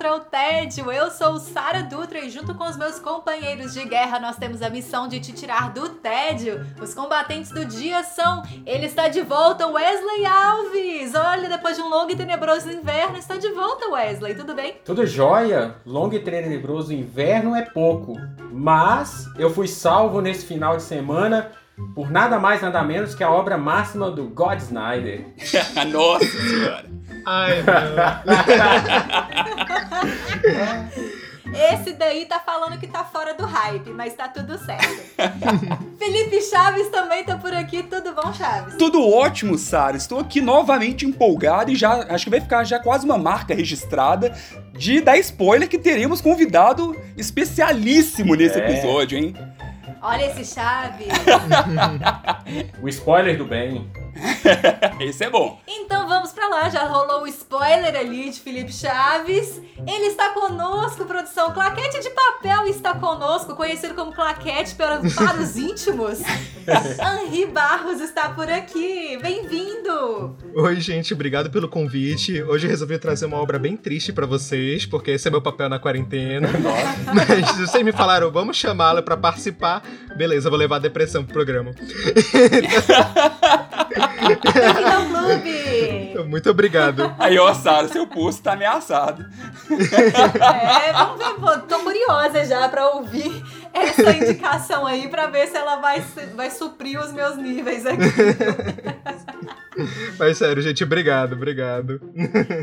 Contra o Tédio. Eu sou Sara Dutra e junto com os meus companheiros de guerra nós temos a missão de te tirar do tédio. Os combatentes do dia são, ele está de volta, Wesley Alves. Olha, depois de um longo e tenebroso inverno, está de volta, Wesley. Tudo bem? Tudo jóia. Longo e tenebroso inverno é pouco, mas eu fui salvo nesse final de semana por nada mais nada menos que a obra máxima do God Snyder. Nossa senhora. Ai, Esse daí tá falando que tá fora do hype, mas tá tudo certo. Felipe Chaves também tá por aqui. Tudo bom, Chaves? Tudo ótimo, Sara. Estou aqui novamente empolgado e já acho que vai ficar já quase uma marca registrada de dar spoiler que teremos convidado especialíssimo nesse é. episódio, hein? Olha esse Chaves. o spoiler do bem. Esse é bom. Então vamos para lá, já rolou o spoiler ali de Felipe Chaves. Ele está conosco, produção. Claquete de papel está conosco, conhecido como Claquete para, para os íntimos. Henri Barros está por aqui. Bem-vindo. Oi, gente, obrigado pelo convite. Hoje eu resolvi trazer uma obra bem triste para vocês, porque esse é meu papel na quarentena. Mas vocês me falaram, vamos chamá-la para participar. Beleza, vou levar a depressão pro programa. Muito obrigado. Aí, ó, Sara, seu pulso tá ameaçado. É, vamos ver, tô curiosa já pra ouvir essa indicação aí, pra ver se ela vai, vai suprir os meus níveis aqui. Mas sério, gente, obrigado, obrigado.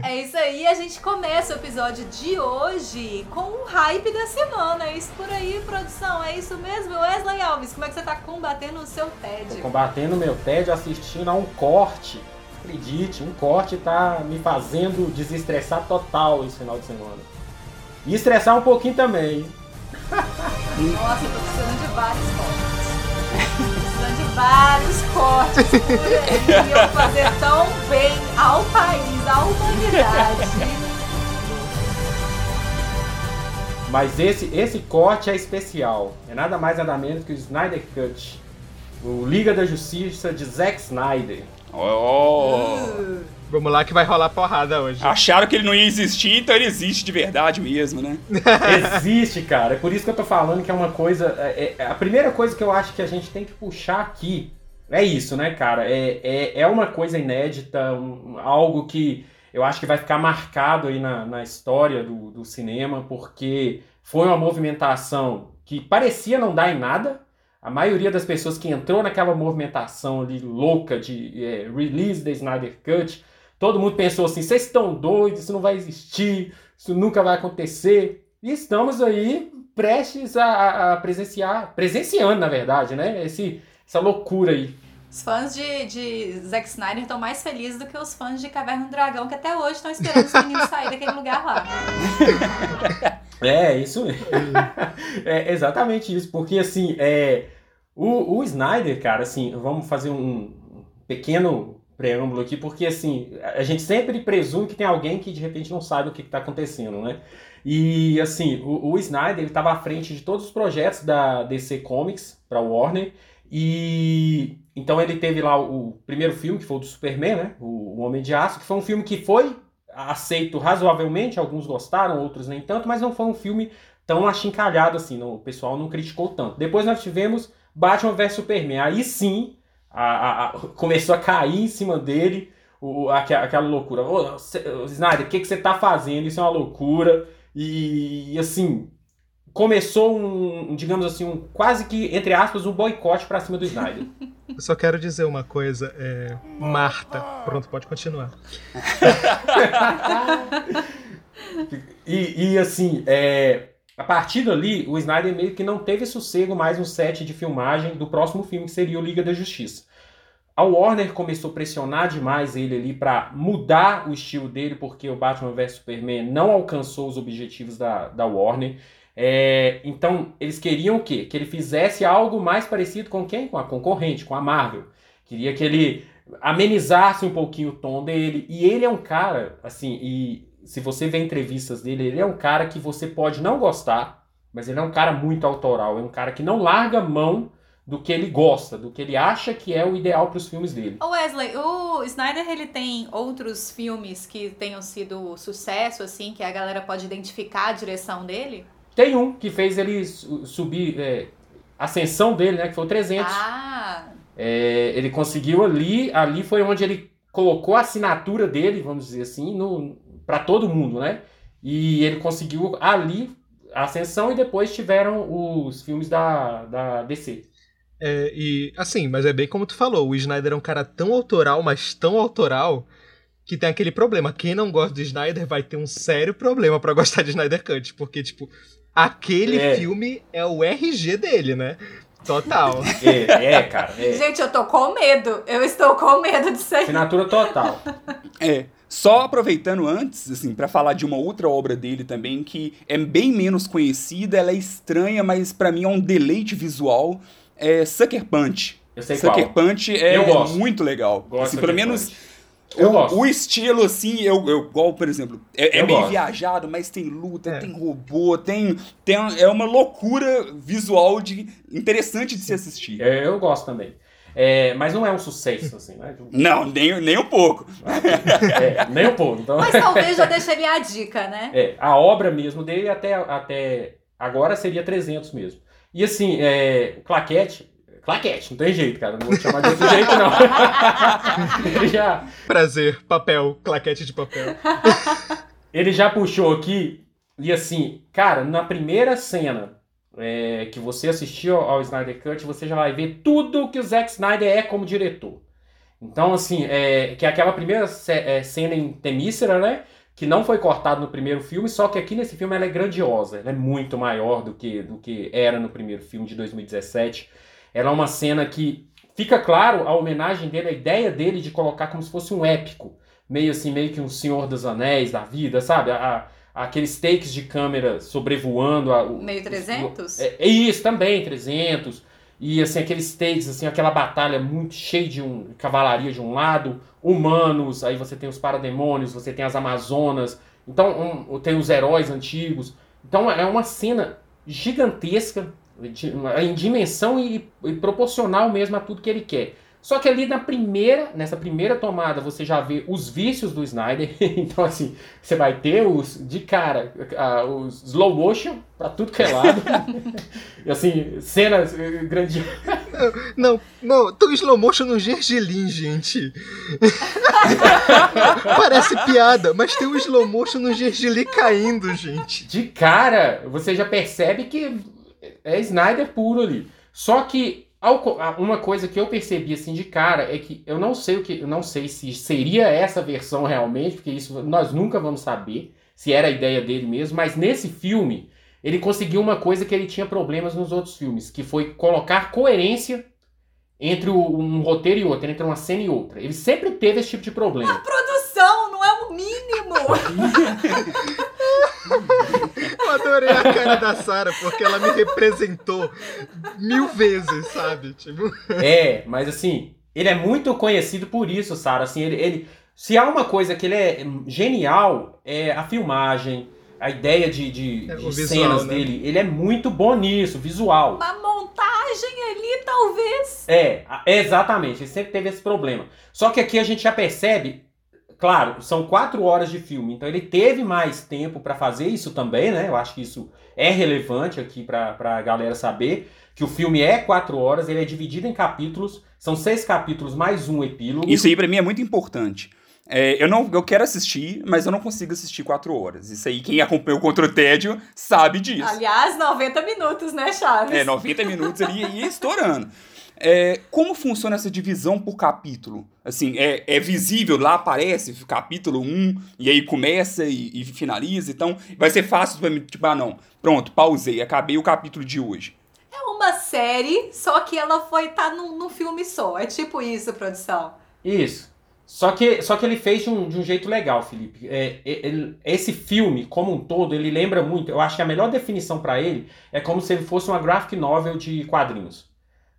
É isso aí, a gente começa o episódio de hoje com o hype da semana. É isso por aí, produção, é isso mesmo? Wesley Alves, como é que você tá combatendo o seu TED? Tô combatendo o meu TED assistindo a um corte. Acredite, um corte tá me fazendo desestressar total esse final de semana. E estressar um pouquinho também. Nossa, eu tô precisando de vários cortes precisando de vários cortes por aí. Fazer tão bem ao país, à humanidade. Mas esse, esse corte é especial. É nada mais nada menos que o Snyder Cut. O Liga da Justiça de Zack Snyder. Oh! Uh. Vamos lá que vai rolar porrada hoje. Acharam que ele não ia existir, então ele existe de verdade mesmo, né? existe, cara. É por isso que eu tô falando que é uma coisa. É, é, a primeira coisa que eu acho que a gente tem que puxar aqui é isso, né, cara? É, é, é uma coisa inédita, um, algo que eu acho que vai ficar marcado aí na, na história do, do cinema, porque foi uma movimentação que parecia não dar em nada, a maioria das pessoas que entrou naquela movimentação ali louca de é, release da Snyder Cut Todo mundo pensou assim: vocês estão doidos, isso não vai existir, isso nunca vai acontecer. E estamos aí prestes a, a presenciar, presenciando, na verdade, né? Esse, essa loucura aí. Os fãs de, de Zack Snyder estão mais felizes do que os fãs de Caverna do Dragão, que até hoje estão esperando os meninos sair daquele lugar lá. É, isso é exatamente isso, porque assim, é, o, o Snyder, cara, assim, vamos fazer um pequeno preâmbulo aqui, porque assim, a gente sempre presume que tem alguém que de repente não sabe o que está acontecendo, né? E assim, o, o Snyder estava à frente de todos os projetos da DC Comics para Warner e então ele teve lá o, primeiro filme que foi o do Superman, né? O Homem de Aço, que foi um filme que foi aceito razoavelmente, alguns gostaram, outros nem tanto, mas não foi um filme tão achincalhado assim, não, o pessoal não criticou tanto. Depois nós tivemos Batman vs Superman, aí sim a, a, começou a cair em cima dele o, aquela, loucura. Ô, Snyder, o que, que você tá fazendo? Isso é uma loucura. E assim, começou um, digamos assim, um quase que, entre aspas, um boicote para cima do Snyder. Eu só quero dizer uma coisa, é... Marta. Pronto, pode continuar. e, e, assim, é... a partir dali, o Snyder meio que não teve sossego mais no set de filmagem do próximo filme, que seria o Liga da Justiça. A Warner começou a pressionar demais ele ali para mudar o estilo dele, porque o Batman vs Superman não alcançou os objetivos da, da Warner. É, então, eles queriam o quê? Que ele fizesse algo mais parecido com quem? Com a concorrente, com a Marvel. Queria que ele amenizasse um pouquinho o tom dele. E ele é um cara, assim, e se você vê entrevistas dele, ele é um cara que você pode não gostar, mas ele é um cara muito autoral. É um cara que não larga mão do que ele gosta, do que ele acha que é o ideal para os filmes dele. O Wesley, o Snyder ele tem outros filmes que tenham sido sucesso, assim, que a galera pode identificar a direção dele? Tem um que fez ele subir, é, a ascensão dele, né, que foi o 300. Ah! É, ele conseguiu ali, ali foi onde ele colocou a assinatura dele, vamos dizer assim, para todo mundo, né? E ele conseguiu ali a ascensão e depois tiveram os filmes da, da DC. É, e assim, mas é bem como tu falou, o Snyder é um cara tão autoral, mas tão autoral, que tem aquele problema. Quem não gosta do Snyder vai ter um sério problema para gostar de Snyder Cut, porque, tipo, aquele é. filme é o RG dele, né? Total. É, é cara. É. Gente, eu tô com medo. Eu estou com medo disso aí. Assinatura total. É. Só aproveitando antes, assim, para falar de uma outra obra dele também que é bem menos conhecida, ela é estranha, mas para mim é um deleite visual é Sucker Punch. Eu sei Sucker qual. Punch é muito legal. Gosto assim, pelo menos Punch. Eu o, gosto. o estilo, assim, eu, eu igual, por exemplo, é, é Eu meio gosto. viajado, mas tem luta, É. tem robô, tem, tem. É uma loucura visual de interessante de se assistir. É, eu gosto também. É, mas não é um sucesso, assim, né? Não, nem, nem um pouco. É, nem um pouco. Então, Mas talvez já deixaria a dica, né? é, a obra mesmo dele até, até agora seria 300 mesmo. E assim, é, Claquete, Claquete, não tem jeito, cara. Não vou te chamar de outro jeito, não. ele, já, Prazer, papel, claquete de papel. ele já puxou aqui, e assim, cara, na primeira cena é, que você assistiu ao Snyder Cut, você já vai ver tudo que o Zack Snyder é como diretor. Então, assim, é, que é aquela primeira é, cena em Temícera, né? Que não foi cortada no primeiro filme, só que aqui nesse filme ela é grandiosa. Ela é muito maior do que, do que era no primeiro filme de 2017. Ela é uma cena que fica claro a homenagem dele, a ideia dele de colocar como se fosse um épico. Meio assim, meio que um Senhor dos Anéis da vida, sabe? A, a- aqueles takes de câmera sobrevoando. A, o- Meio 300? é, é isso, também, 300. E assim, aqueles takes, assim, aquela batalha muito cheia de um, cavalaria de um lado, humanos, aí você tem os parademônios, você tem as amazonas, então um, tem os heróis antigos. Então é uma cena gigantesca, em dimensão e, e proporcional mesmo a tudo que ele quer. Só que ali na primeira, nessa primeira tomada, você já vê os vícios do Snyder. então, assim, você vai ter os, de cara, ah, os slow motion pra tudo que é lado. e assim, cenas eh, grandiosas. Não, não, tô slow motion no gergelim, gente. Parece piada, mas tem um slow motion no gergelim caindo, gente. De cara, você já percebe que é Snyder puro ali. Só que a- uma coisa que eu percebi assim de cara é que eu não sei o que, eu não sei se seria essa versão realmente, porque isso nós nunca vamos saber se era a ideia dele mesmo, mas nesse filme ele conseguiu uma coisa que ele tinha problemas nos outros filmes, que foi colocar coerência entre um roteiro e outro, entre uma cena e outra. Ele sempre teve esse tipo de problema. Produção, não é o mínimo! Eu adorei a cara da Sarah, porque ela me representou mil vezes, sabe? Tipo, É, mas assim, ele é muito conhecido por isso, Sara. Assim, ele, ele- se há uma coisa que ele é genial, é a filmagem, a ideia de, de, É, de visual, cenas né? dele. Ele é muito bom nisso, visual. Uma montagem ali, talvez. É, exatamente. Ele sempre teve esse problema. Só que aqui a gente já percebe, claro, são quatro horas de filme, então ele teve mais tempo pra fazer isso também, né? Eu acho que isso é relevante aqui pra pra galera saber que o filme é quatro horas, ele é dividido em capítulos, são seis capítulos mais um epílogo. Isso aí pra mim é muito importante. É, eu não, eu quero assistir, mas eu não consigo assistir quatro horas. Isso aí, quem acompanhou contra o tédio sabe disso. Aliás, 90 minutos, né, Chaves? É, 90 minutos ali e ia estourando. É, como funciona essa divisão por capítulo? Assim, é, é visível, lá aparece capítulo 1, e aí começa e, e finaliza, então vai ser fácil pra mim, tipo, ah não, pronto, pausei, acabei o capítulo de hoje. É uma série, só que ela foi tá num, num filme só. É tipo isso, produção. Isso. Só que, só que ele fez de um, de um jeito legal, Felipe. É, ele, esse filme, como um todo, ele lembra muito. Eu acho que a melhor definição para ele é como se ele fosse uma graphic novel de quadrinhos.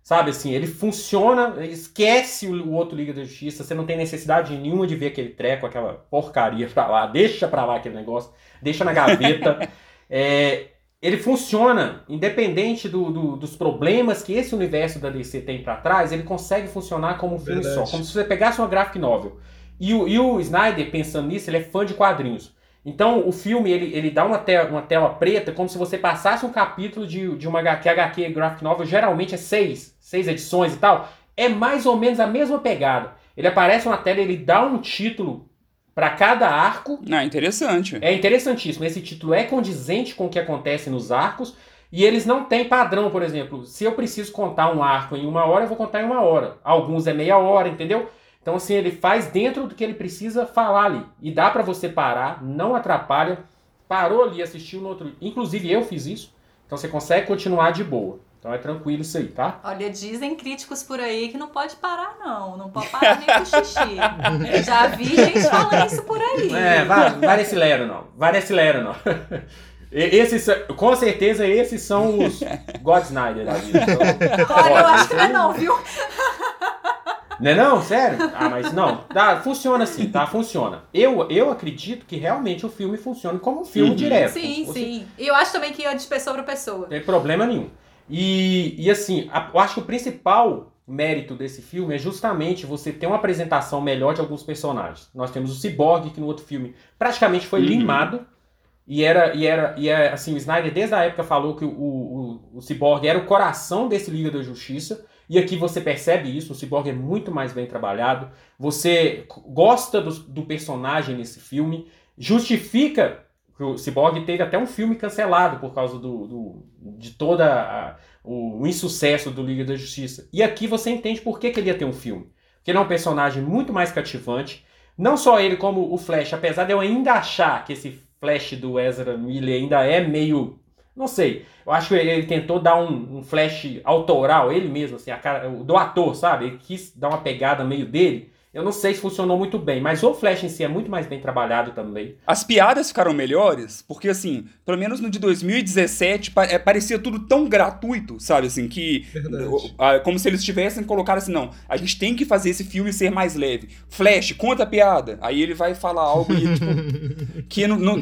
Sabe assim, ele funciona, esquece o, outro Liga da Justiça, você não tem necessidade nenhuma de ver aquele treco, aquela porcaria pra lá, deixa pra lá aquele negócio, deixa na gaveta. é, ele funciona, independente do, do, dos problemas que esse universo da DC tem para trás, ele consegue funcionar como um filme só, como se você pegasse uma graphic novel. E o, e o Snyder, pensando nisso, ele é fã de quadrinhos. Então o filme ele, ele dá uma tela, uma tela preta como se você passasse um capítulo de, de uma HQ, HQ graphic novel, geralmente é seis, seis edições e tal. É mais ou menos a mesma pegada. Ele aparece na tela, ele dá um título para cada arco. Ah, interessante. É interessantíssimo. Esse título é condizente com o que acontece nos arcos. E eles não têm padrão, por exemplo. Se eu preciso contar um arco em uma hora, eu vou contar em uma hora. Alguns é meia hora, entendeu? Então, assim, ele faz dentro do que ele precisa falar ali. E dá para você parar, não atrapalha. Parou ali, assistiu no outro. Inclusive, eu fiz isso. Então, você consegue continuar de boa. Então é tranquilo isso aí, tá? Olha, dizem críticos por aí que não pode parar, não. Não pode parar nem com xixi. Já vi gente falando isso por aí. É, vai, vai nesse lero, não. Vai nesse lero, não. Esses, com certeza esses são os God Snyder da vida. Então, Olha, eu acho que não é não, viu? Não é não? Sério? Ah, mas não. Tá, funciona assim, tá? Funciona. Eu, eu acredito que realmente o filme funciona como um filme uhum. direto. Sim, sim. E eu acho também que ia de pessoa para pessoa. Não tem problema nenhum. E, e assim, a, eu acho que o principal mérito desse filme é justamente você ter uma apresentação melhor de alguns personagens. Nós temos o Cyborg, que no outro filme praticamente foi uhum. limado. E era, e era, e é, assim, o Snyder desde a época falou que o, o, o Cyborg era o coração desse Liga da Justiça. E aqui você percebe isso, o Cyborg é muito mais bem trabalhado. Você gosta do, do personagem nesse filme, justifica o Cyborg teve até um filme cancelado por causa do, do de toda a, o, o, insucesso do Liga da Justiça. E aqui você entende por que, que ele ia ter um filme. Porque ele é um personagem muito mais cativante. Não só ele, como o Flash, apesar de eu ainda achar que esse Flash do Ezra Miller ainda é meio. Não sei. Eu acho que ele tentou dar um, um Flash autoral, ele mesmo, assim, a cara, do ator, sabe? Ele quis dar uma pegada meio dele. Eu não sei se funcionou muito bem, mas o Flash em si é muito mais bem trabalhado também. As piadas ficaram melhores, porque assim, pelo menos no de 2017, é, parecia tudo tão gratuito, sabe? Assim, que. Como se eles tivessem colocado assim, não, a gente tem que fazer esse filme ser mais leve. Flash, conta a piada. Aí ele vai falar algo e, tipo, que não, não,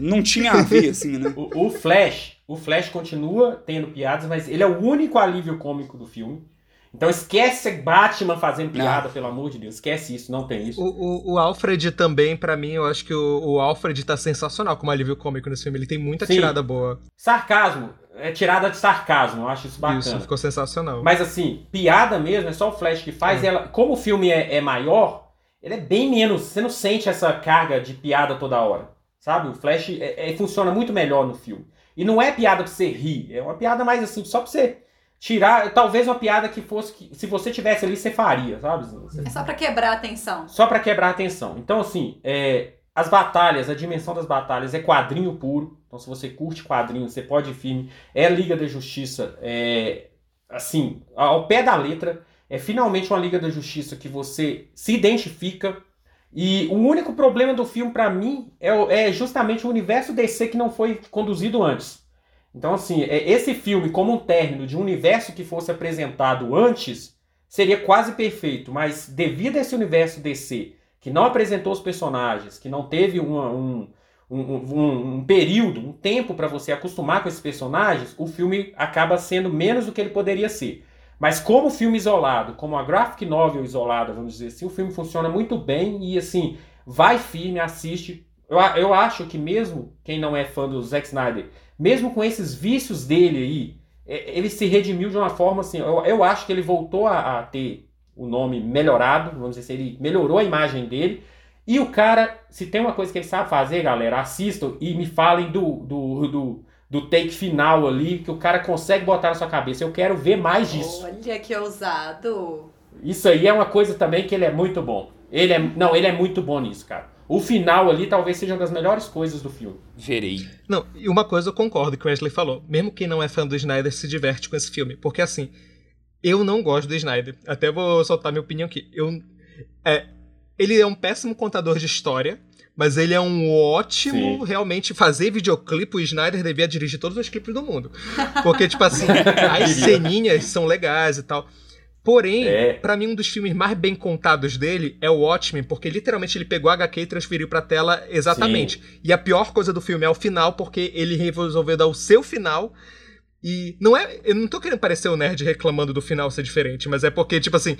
não tinha a ver, assim, né? O, o Flash, o Flash continua tendo piadas, mas ele é o único alívio cômico do filme. Então esquece Batman fazendo piada, não. pelo amor de Deus. Esquece isso, não tem isso. O, o, o Alfred também, para mim, eu acho que o, o, Alfred tá sensacional como alívio cômico nesse filme. Ele tem muita Sim. tirada boa. Sarcasmo. É tirada de sarcasmo, eu acho isso bacana. Isso, ficou sensacional. Mas assim, piada mesmo, é só o Flash que faz. É. Ela, como o filme é, é maior, ele é bem menos. Você não sente essa carga de piada toda hora. Sabe? O Flash é, é, funciona muito melhor no filme. E não é piada pra você rir, é uma piada mais assim, só pra você tirar, talvez uma piada que fosse que se você tivesse ali você faria, sabe? Você... É só para quebrar a tensão. Só para quebrar a tensão. Então assim, é, as batalhas, a dimensão das batalhas é quadrinho puro. Então se você curte quadrinho, você pode ir firme. É Liga da Justiça, é assim, ao pé da letra, é finalmente uma Liga da Justiça que você se identifica. E o único problema do filme para mim é, é justamente o universo DC que não foi conduzido antes. Então, assim, é, esse filme, como um término de um universo que fosse apresentado antes, seria quase perfeito. Mas devido a esse universo DC, que não apresentou os personagens, que não teve uma, um, um, um, um, período, um tempo para você acostumar com esses personagens, o filme acaba sendo menos do que ele poderia ser. Mas como filme isolado, como a graphic novel isolada, vamos dizer assim, o filme funciona muito bem e assim, vai firme, assiste. Eu, eu acho que mesmo quem não é fã do Zack Snyder mesmo com esses vícios dele aí, ele se redimiu de uma forma assim. Eu, eu acho que ele voltou a, a, ter o nome melhorado, vamos dizer assim, ele melhorou a imagem dele. E o cara, se tem uma coisa que ele sabe fazer, galera, assistam e me falem do, do, do, do take final ali, que o cara consegue botar na sua cabeça. Eu quero ver mais disso. Olha que ousado. Isso aí é uma coisa também que ele é muito bom. Ele é, não, ele é muito bom nisso, cara. O final ali talvez seja uma das melhores coisas do filme. Verei. Não, e uma coisa eu concordo que o Wesley falou. Mesmo quem não é fã do Snyder se diverte com esse filme. Porque assim, eu não gosto do Snyder. Até vou soltar minha opinião aqui. Eu. É, ele é um péssimo contador de história. Mas ele é um ótimo, Sim. realmente, fazer videoclipe. O Snyder devia dirigir todos os clipes do mundo. Porque, tipo assim, as ceninhas são legais e tal. Porém, É. pra mim, um dos filmes mais bem contados dele é o Watchmen, porque literalmente ele pegou a HQ e transferiu pra tela exatamente. E a pior coisa do filme é o final, porque ele resolveu dar o seu final. E não é. Eu não tô querendo parecer o nerd reclamando do final ser diferente, mas é porque, tipo assim,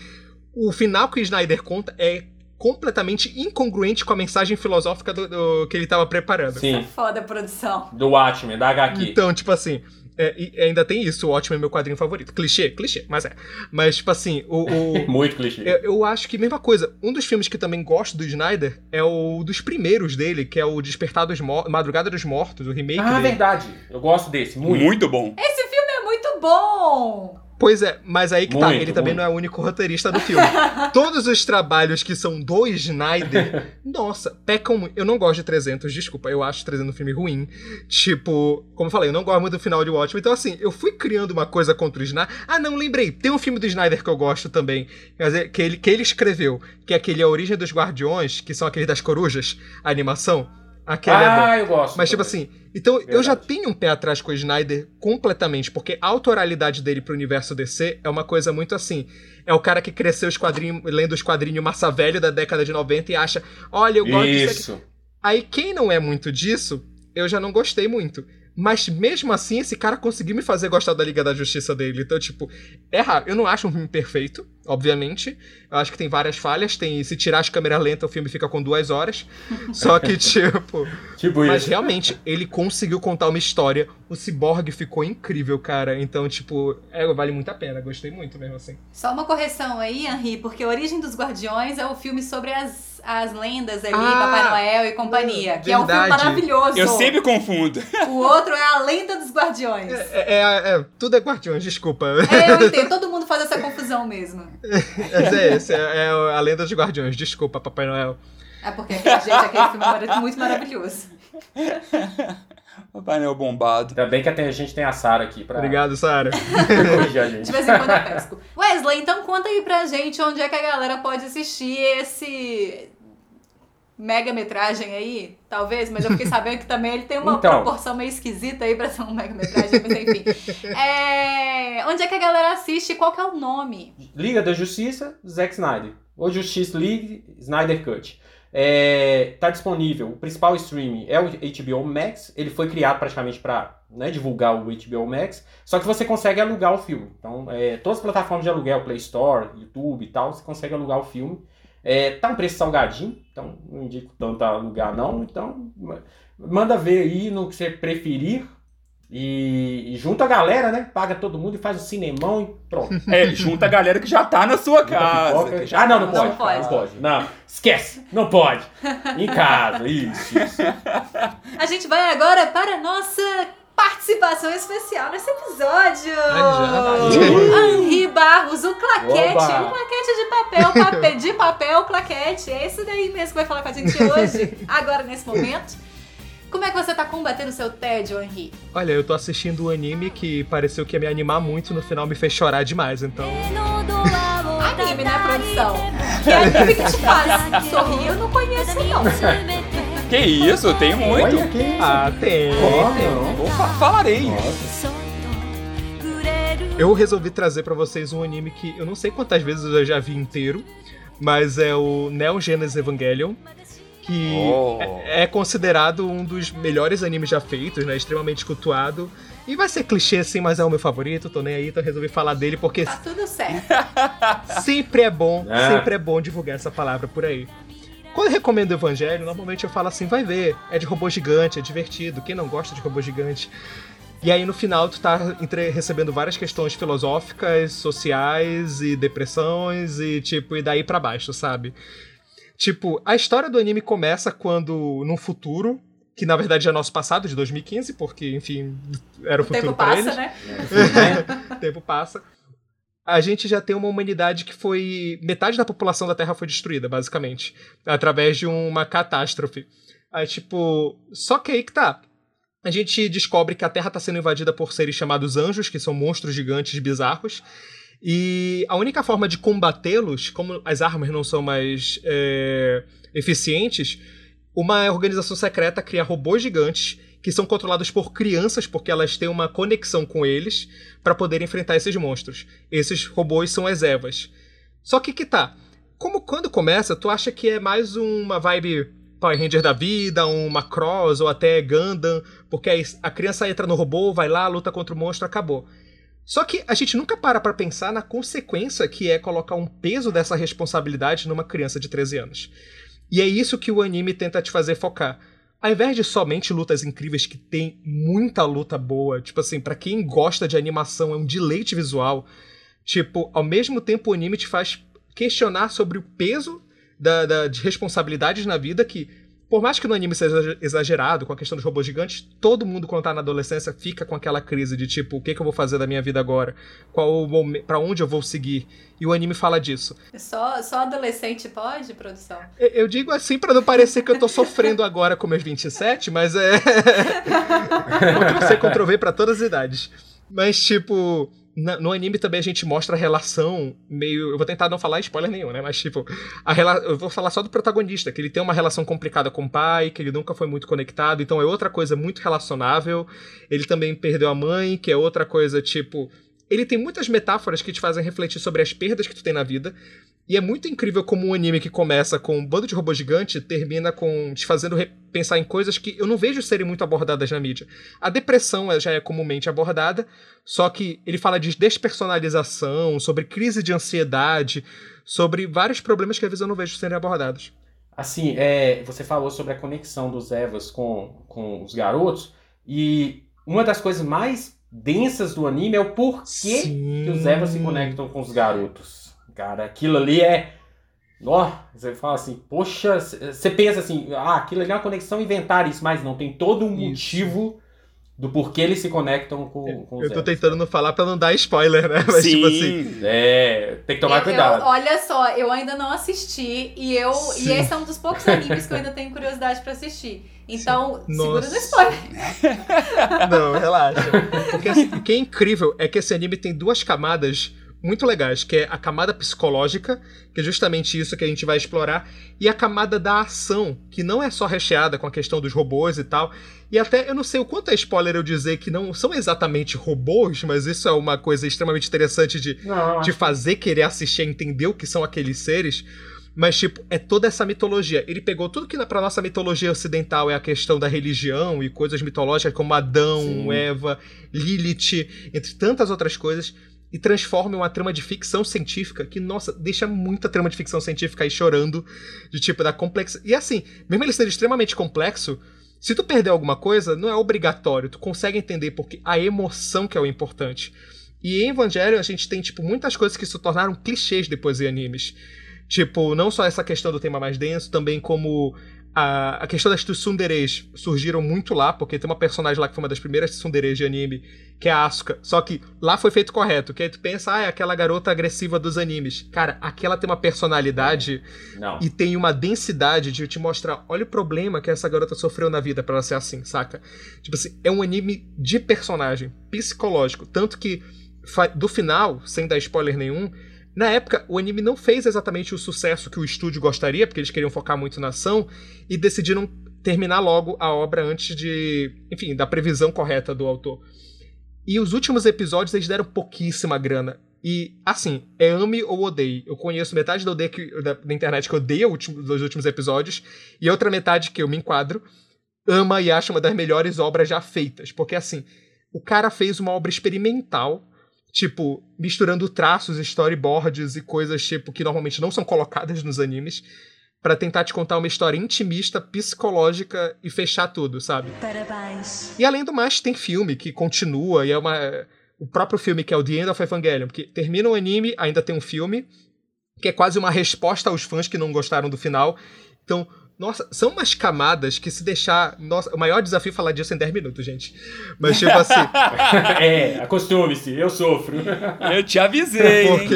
o final que o Snyder conta é completamente incongruente com a mensagem filosófica do, do- que ele tava preparando. Sim, Foda a produção. do Watchmen, da HQ. Então, tipo assim, é, e ainda tem isso, o Watchmen é meu quadrinho favorito. Clichê, clichê, mas é. Mas, tipo assim, o. o- Muito clichê. eu, eu acho que, mesma coisa, um dos filmes que eu também gosto do Snyder é o dos primeiros dele, que é o Despertar dos Mortos, Madrugada dos Mortos, o remake Ah, dele. verdade. Eu gosto desse, muito. Muito bom. Esse filme é muito bom! Pois é, mas aí que tá, Muito, ele também muito. não é o único roteirista do filme. Todos os trabalhos que são do Snyder, nossa, pecam muito. Eu não gosto de 300, desculpa, eu acho 300 um filme ruim. Tipo, como eu falei, eu não gosto muito do final de Watchmen, então assim, eu fui criando uma coisa contra o Snyder. Ah, não, lembrei, tem um filme do Snyder que eu gosto também, dizer, que ele, que ele escreveu, que é aquele A Origem dos Guardiões, que são aqueles das corujas, a animação. Aquele é ah, eu gosto. Mas, tipo assim, então eu já Verdade. tenho um pé atrás com o Snyder completamente, porque a autoralidade dele pro universo DC é uma coisa muito assim. É o cara que cresceu os quadrinhos, lendo os quadrinhos massa velho da década de 90 e acha, olha, eu gosto disso aqui. Isso. Aí quem não é muito disso, eu já não gostei muito. Mas mesmo assim, esse cara conseguiu me fazer gostar da Liga da Justiça dele. Então, tipo, é raro. Eu não acho um filme perfeito, obviamente. Eu acho que tem várias falhas. Tem, se tirar as câmeras lentas, o filme fica com duas horas. Só que, tipo. Tipo Mas isso. realmente, ele conseguiu contar uma história. O Cyborg ficou incrível, cara. Então, tipo, é, vale muito a pena. Gostei muito mesmo assim. Só uma correção aí, Henri, porque A Origem dos Guardiões é o filme sobre as, as lendas ali, Ah, Papai Noel e companhia, que é um filme verdade. maravilhoso. Eu sempre confundo. O outro é A Lenda dos Guardiões. É, é- é- tudo é Guardiões, desculpa. É, eu entendo, todo mundo faz essa confusão mesmo. Mas é esse, é, é a lenda dos Guardiões. Desculpa, Papai Noel. É porque, gente, aquele filme é muito maravilhoso. Papai Noel bombado. Ainda bem que até a gente tem a Sara aqui pra Obrigado, Sara. corrigir a De gente. vez em quando eu pesco. Wesley, então conta aí pra gente onde é que a galera pode assistir esse mega-metragem aí, talvez, mas eu fiquei sabendo que também ele tem uma Então. proporção meio esquisita aí pra ser um mega-metragem, mas enfim. É, Onde é que a galera assiste? Qual que é o nome? Liga da Justiça, Zack Snyder. Ou Justice League, Snyder Cut. É, tá disponível. O principal streaming é o HBO Max. Ele foi criado praticamente para divulgar o HBO Max. Só que você consegue alugar o filme. Então, é, todas as plataformas de aluguel, Play Store, YouTube e tal, você consegue alugar o filme. É, tá um preço salgadinho, então não indico tanto alugar não. Então, ma- manda ver aí no que você preferir. E, e junta a galera, né? Paga todo mundo e faz o cinemão e pronto. É, junta a galera que já tá na sua casa. Pipoca. que já Ah, não, não Não pode. pode. Não pode. Não, esquece. Não pode. Em casa, isso, isso. A gente vai agora para a nossa participação especial nesse episódio. Henri Barros, o claquete, Oba. o claquete de papel, papel, de papel, claquete. É esse daí mesmo que vai falar com a gente hoje, agora nesse momento. Como é que você tá combatendo o seu tédio, Henri? Olha, eu tô assistindo um anime que pareceu que ia me animar muito, no final me fez chorar demais, então. Anime, né, produção? Que anime que te faz sorrir, eu não conheço, não. Que isso, tem muito. Olha que isso. Ah, tem. Opa, falarei. Nossa. Eu resolvi trazer pra vocês um anime que eu não sei quantas vezes eu já vi inteiro, mas é o Neon Genesis Evangelion, que Oh. é, é considerado um dos melhores animes já feitos, né? Extremamente cultuado. E vai ser clichê assim, mas é o meu favorito, tô nem aí, então eu resolvi falar dele porque Tá tudo certo. sempre é bom, Ah. sempre é bom divulgar essa palavra por aí. Quando eu recomendo o Evangelho, normalmente eu falo assim, vai ver, é de robô gigante, é divertido, quem não gosta de robô gigante? E aí no final tu tá entre- recebendo várias questões filosóficas, sociais e depressões e tipo, e daí pra baixo, sabe? Tipo, a história do anime começa quando, num futuro, que na verdade é nosso passado, de 2015, porque, enfim, era o, O futuro passa, eles né? o tempo passa. A gente já tem uma humanidade que foi. Metade da população da Terra foi destruída, basicamente. Através de uma catástrofe. Aí, tipo. Só que aí que tá. A gente descobre que a Terra tá sendo invadida por seres chamados anjos, que são monstros gigantes bizarros. E a única forma de combatê-los, como as armas não são mais é, eficientes, uma organização secreta cria robôs gigantes que são controlados por crianças porque elas têm uma conexão com eles para poder enfrentar esses monstros. Esses robôs são as Evas. Só que que tá, como quando começa, tu acha que é mais uma vibe Power Ranger da vida, uma Cross ou até Gundam, porque a criança entra no robô, vai lá, luta contra o monstro, acabou. Só que a gente nunca para pra pensar na consequência que é colocar um peso dessa responsabilidade numa criança de 13 anos. E é isso que o anime tenta te fazer focar. Ao invés de somente lutas incríveis que tem muita luta boa, tipo assim, para quem gosta de animação é um deleite visual, tipo, ao mesmo tempo o anime te faz questionar sobre o peso da, da, de responsabilidades na vida que por mais que no anime seja exagerado com a questão dos robôs gigantes, todo mundo quando tá na adolescência fica com aquela crise de tipo, o que, que eu vou fazer da minha vida agora? Qual para onde eu vou seguir? E o anime fala disso. Só, só adolescente pode, produção? Eu, eu digo assim para não parecer que eu tô sofrendo agora com meus 27, mas é Ctrl-C, Ctrl-V pra todas as idades. Mas tipo, no anime também a gente mostra a relação meio. Eu vou tentar não falar spoiler nenhum, né? Mas, tipo, a rela... eu vou falar só do protagonista, que ele tem uma relação complicada com o pai, que ele nunca foi muito conectado, então é outra coisa muito relacionável. Ele também perdeu a mãe, que é outra coisa, tipo. Ele tem muitas metáforas que te fazem refletir sobre as perdas que tu tem na vida. E é muito incrível como um anime que começa com um bando de robô gigante termina com te fazendo pensar em coisas que eu não vejo serem muito abordadas na mídia. A depressão já é comumente abordada, só que ele fala de despersonalização, sobre crise de ansiedade, sobre vários problemas que às vezes eu não vejo serem abordados. Assim, é, você falou sobre a conexão dos Evas com, com os garotos, e uma das coisas mais densas do anime é o porquê Sim. que os Evas se conectam com os garotos cara. Aquilo ali é. Ó, você fala assim, poxa, você pensa assim, ah, aquilo ali é uma conexão, inventar isso, mas não, tem todo um isso. motivo do porquê eles se conectam com, com Eu tô tentando não falar pra não dar spoiler, né? Mas Sim, tipo assim. É, tem que tomar eu, cuidado. Eu, olha só, eu ainda não assisti e eu e esse é um dos poucos animes que eu ainda tenho curiosidade pra assistir. Então, Sim. segura no spoiler. Não, relaxa. Porque assim, o que é incrível é que esse anime tem duas camadas muito legais, que é a camada psicológica, que é justamente isso que a gente vai explorar, e a camada da ação, que não é só recheada com a questão dos robôs e tal. E até eu não sei o quanto é spoiler eu dizer que não são exatamente robôs, mas isso é uma coisa extremamente interessante de, de fazer querer assistir e entender o que são aqueles seres. Mas, tipo, é toda essa mitologia. Ele pegou tudo que pra nossa mitologia ocidental é a questão da religião e coisas mitológicas como Adão, Sim. Eva, Lilith, entre tantas outras coisas, e transforma em uma trama de ficção científica que, nossa, deixa muita trama de ficção científica aí chorando, de tipo, da complexidade. E assim, mesmo ele sendo extremamente complexo, se tu perder alguma coisa, não é obrigatório, tu consegue entender porque a emoção que é o importante. E em Evangelho a gente tem, tipo, muitas coisas que se tornaram clichês depois em animes. Tipo, não só essa questão do tema mais denso, também como a, a questão das tsunderes surgiram muito lá, porque tem uma personagem lá que foi uma das primeiras tsunderes de anime, que é a Asuka. Só que lá foi feito correto, que aí tu pensa, ah, é aquela garota agressiva dos animes. Cara, aqui ela tem uma personalidade Não. e tem uma densidade de te mostrar, olha o problema que essa garota sofreu na vida para ela ser assim, saca? Tipo assim, é um anime de personagem, psicológico. Tanto que, do final, sem dar spoiler nenhum, na época, o anime não fez exatamente o sucesso que o estúdio gostaria, porque eles queriam focar muito na ação, e decidiram terminar logo a obra antes de, enfim, da previsão correta do autor. E os últimos episódios eles deram pouquíssima grana. E, assim, é ame ou odeie. Eu conheço metade da, que, da, da internet que odeia último, os últimos episódios, e outra metade que eu me enquadro, ama e acha uma das melhores obras já feitas. Porque, assim, o cara fez uma obra experimental tipo, misturando traços, storyboards e coisas tipo que normalmente não são colocadas nos animes para tentar te contar uma história intimista, psicológica e fechar tudo, sabe? Parabéns. E além do mais, tem filme que continua e é uma o próprio filme que é o The End of Evangelion, porque termina o anime, ainda tem um filme que é quase uma resposta aos fãs que não gostaram do final. Então, nossa, são umas camadas que se deixar. Nossa, o maior desafio é falar disso em 10 minutos, gente. Mas, tipo assim. é, acostume-se, eu sofro. Eu te avisei. Porque.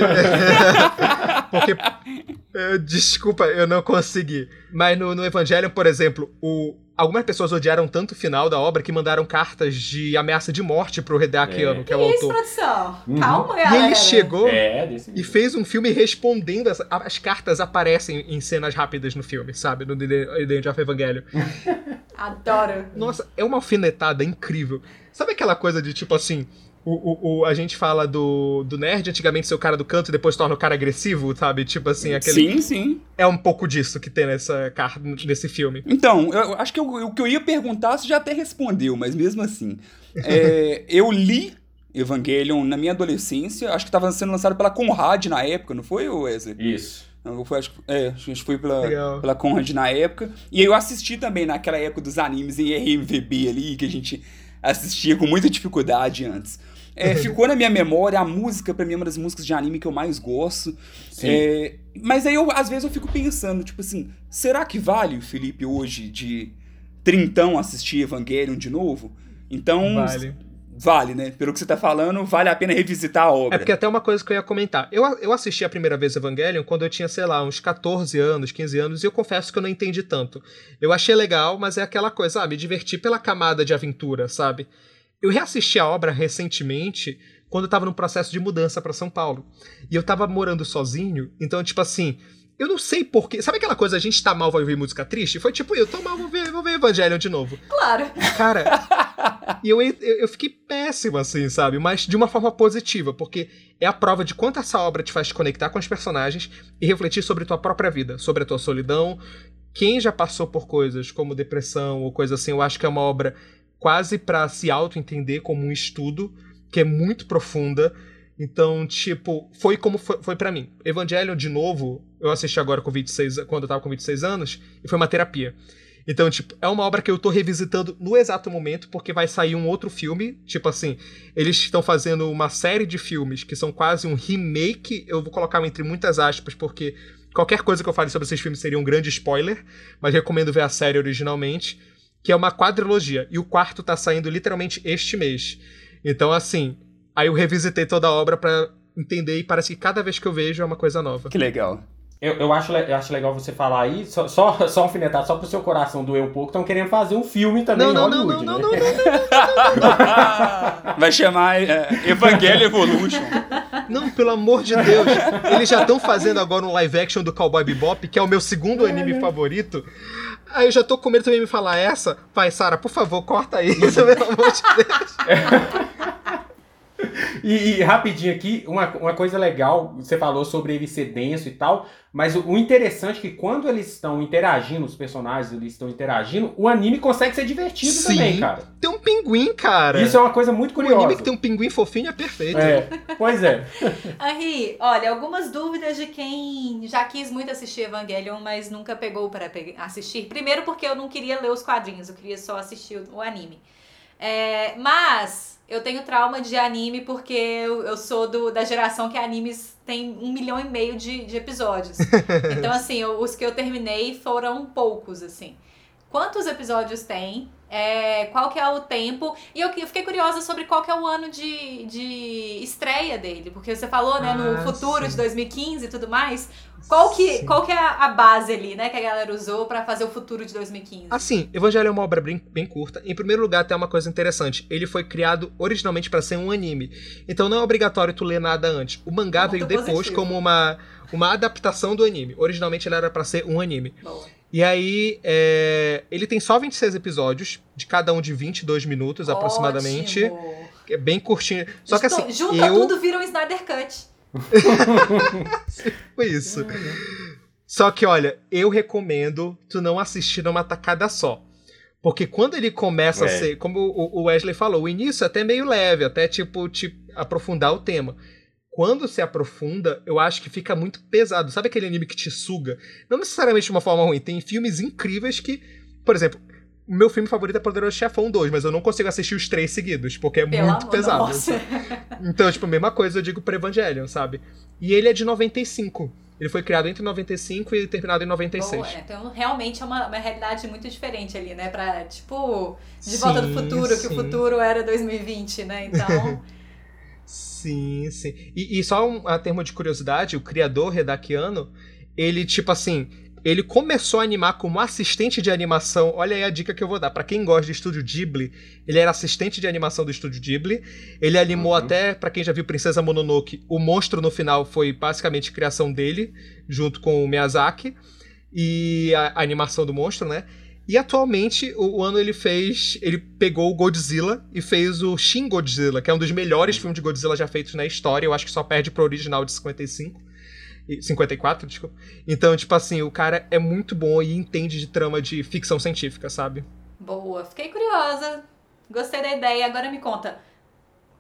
porque. Desculpa, eu não consegui. Mas no, no Evangelho, por exemplo, o, algumas pessoas odiaram tanto o final da obra que mandaram cartas de ameaça de morte pro Hideakiano, É. que é o Que isso, autor. produção? Uhum. Calma, E galera. ele chegou É, desse e fez um filme respondendo. As, as cartas aparecem em cenas rápidas no filme, sabe? No The The End of Evangelion. Adoro. Nossa, é uma alfinetada incrível. Sabe aquela coisa de tipo assim. O, o, o- a gente fala do, do nerd antigamente ser o cara do canto e depois torna o cara agressivo, sabe? Tipo assim, aquele. Sim, sim. É um pouco disso que tem nessa carta, nesse filme. Então, eu eu acho que eu- o que eu ia perguntar você já até respondeu, mas mesmo assim. É, eu li Evangelion na minha adolescência, acho que estava sendo lançado pela Conrad na época, não foi, Wesley? Isso. Não, foi, acho, que- é, acho que foi pela, Legal. pela Conrad na época. E aí eu assisti também naquela época dos animes em RMVB ali, que a gente assistia com muita dificuldade antes. É, ficou na minha memória, a música, pra mim, é uma das músicas de anime que eu mais gosto. É, mas aí eu, às vezes, eu fico pensando, tipo assim, será que vale, Felipe, hoje, de trintão assistir Evangelion de novo? Então, Vale. vale, né? Pelo que você tá falando, vale a pena revisitar a obra. É porque até uma coisa que eu ia comentar. Eu, eu assisti a primeira vez Evangelion quando eu tinha, sei lá, uns 14 anos, 15 anos, e eu confesso que eu não entendi tanto. Eu achei legal, mas é aquela coisa, ah, me diverti pela camada de aventura, sabe? Eu reassisti a obra recentemente quando eu tava num processo de mudança pra São Paulo. E eu tava morando sozinho, então, tipo assim. Eu não sei porquê. Sabe aquela coisa, a gente tá mal, vai ouvir música triste? Foi tipo, eu tô mal, vou ver, vou ver Evangelion de novo. Claro. Cara, e eu, eu, eu fiquei péssimo, assim, sabe? Mas de uma forma positiva, porque é a prova de quanto essa obra te faz te conectar com os personagens e refletir sobre tua própria vida, sobre a tua solidão. Quem já passou por coisas como depressão ou coisa assim, eu acho que é uma obra quase pra se auto-entender como um estudo, que é muito profunda. Então, tipo, foi como foi, foi para mim. Evangelho, de novo, eu assisti agora com 26, quando eu tava com 26 anos, e foi uma terapia. Então, tipo, é uma obra que eu tô revisitando no exato momento, porque vai sair um outro filme. Tipo assim, eles estão fazendo uma série de filmes que são quase um remake. Eu vou colocar entre muitas aspas, porque qualquer coisa que eu fale sobre esses filmes seria um grande spoiler. Mas recomendo ver a série originalmente. Que é uma quadrilogia. E o quarto tá saindo literalmente este mês. Então, assim, aí eu revisitei toda a obra pra entender e parece que cada vez que eu vejo é uma coisa nova. Que legal. Eu, eu, acho, eu acho legal você falar aí, só, só, só alfinetar, só pro seu coração doer um pouco, estão querendo fazer um filme também Não, em não, não, Hollywood, não, né? não, não, não, Vai chamar é, Evangelho Evolution. Não, pelo amor de Deus. Eles já estão fazendo agora um live action do Cowboy Bebop, que é o meu segundo anime favorito. Aí eu já tô com medo também me falar essa. Vai, Sara, por favor, corta isso, pelo amor de Deus. E, e, rapidinho aqui, uma, uma coisa legal, você falou sobre ele ser denso e tal, mas o, o interessante é que quando eles estão interagindo, os personagens eles estão interagindo, o anime consegue ser divertido Sim. também, cara. Tem um pinguim, cara. Isso é uma coisa muito um curiosa. anime que tem um pinguim fofinho é perfeito. É, pois é. Henri, olha, algumas dúvidas de quem já quis muito assistir Evangelion, mas nunca pegou para pe- assistir. Primeiro porque eu não queria ler os quadrinhos, eu queria só assistir o, o anime. É, mas eu tenho trauma de anime porque eu, eu sou do, da geração que animes tem um milhão e meio de, de episódios. Então, assim, eu- os que eu terminei foram poucos, assim. Quantos episódios tem? É, qual que é o tempo? E eu, eu fiquei curiosa sobre qual que é o ano de, de estreia dele. Porque você falou, né, no Ah, futuro sim. de 2015 e tudo mais. Qual que, Sim. qual que é a base ali, né, que a galera usou pra fazer o futuro de 2015? Assim, Evangelho é uma obra bem, bem curta. Em primeiro lugar, tem uma coisa interessante. Ele foi criado originalmente para ser um anime. Então não é obrigatório tu ler nada antes. O mangá Ponto veio depois positivo. como uma, uma adaptação do anime. Originalmente ele era para ser um anime. Boa. E aí, é, ele tem só 26 episódios, de cada um de 22 minutos aproximadamente. Ótimo. É bem curtinho. Só que assim, Junta eu... tudo, vira um Snyder Cut. Foi isso. Só que, olha, eu recomendo tu não assistir numa tacada só. Porque quando ele começa a É. ser, como o Wesley falou, o início é até meio leve, até tipo te aprofundar o tema. Quando se aprofunda, eu acho que fica muito pesado. Sabe aquele anime que te suga? Não necessariamente de uma forma ruim. Tem filmes incríveis que, por exemplo, meu filme favorito é Poderoso Chefão 2, mas eu não consigo assistir os três seguidos, porque é Pelo muito amor, pesado. nossa. Então, tipo, mesma coisa eu digo pra Evangelion, sabe? E ele é de 95. Ele foi criado entre 95 e terminado em 96. Boa, é, então realmente é uma, uma realidade muito diferente ali, né? Pra, tipo, de volta do Sim, futuro, que sim. o futuro era 2020, né? Então. Sim, sim. E, e só um a termo de curiosidade, o criador Redakiano, ele, tipo assim, ele começou a animar como assistente de animação. Olha aí a dica que eu vou dar. Para quem gosta de estúdio Ghibli, ele era assistente de animação do estúdio Ghibli. Ele animou uhum. até, para quem já viu Princesa Mononoke, o monstro no final foi basicamente criação dele, junto com o Miyazaki. E a, a animação do monstro, né? E atualmente, o, o, ano ele fez. Ele pegou o Godzilla e fez o Shin Godzilla, que é um dos melhores filmes de Godzilla já feitos na história. Eu acho que só perde pro original de 55. 54, desculpa. Então, tipo assim, o cara é muito bom e entende de trama de ficção científica, sabe? Boa, fiquei curiosa. Gostei da ideia. Agora me conta.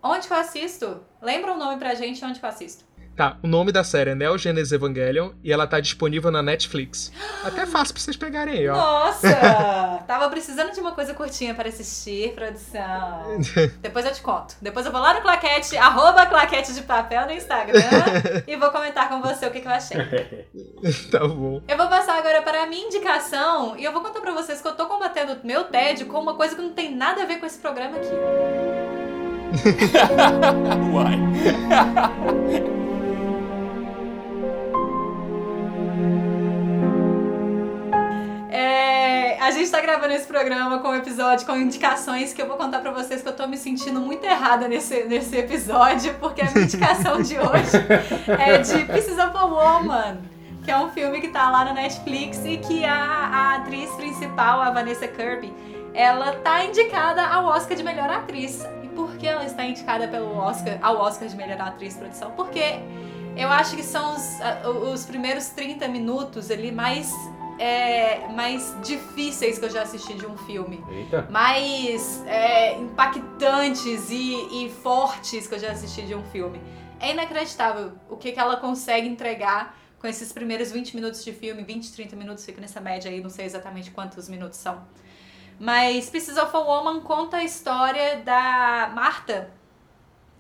Onde eu assisto? Lembra o um nome pra gente onde eu assisto? Tá, o nome da série é Neo Genesis Evangelion e ela tá disponível na Netflix. Até fácil pra vocês pegarem aí, ó. Nossa! Tava precisando de uma coisa curtinha para assistir, produção. Depois eu te conto. Depois eu vou lá no Claquete, arroba Claquete de Papel no Instagram e vou comentar com você o que, que eu achei. tá bom. Eu vou passar agora para a minha indicação e eu vou contar pra vocês que eu tô combatendo meu tédio com uma coisa que não tem nada a ver com esse programa aqui. Uai. A gente tá gravando esse programa com um episódio com indicações que eu vou contar pra vocês que eu tô me sentindo muito errada nesse, nesse episódio, porque a minha indicação de hoje é de Pieces of a Woman, que é um filme que tá lá na Netflix e que a, a atriz principal, a Vanessa Kirby, ela tá indicada ao Oscar de melhor atriz. E por que ela está indicada pelo Oscar, ao Oscar de melhor atriz produção? Porque eu acho que são os, os primeiros 30 minutos ali mais é, mais difíceis que eu já assisti de um filme. Eita. Mais é, impactantes e, e, fortes que eu já assisti de um filme. É inacreditável o que, que ela consegue entregar com esses primeiros 20 minutos de filme, 20, 30 minutos, fica nessa média aí, não sei exatamente quantos minutos são. Mas Pieces of a Woman conta a história da Marta,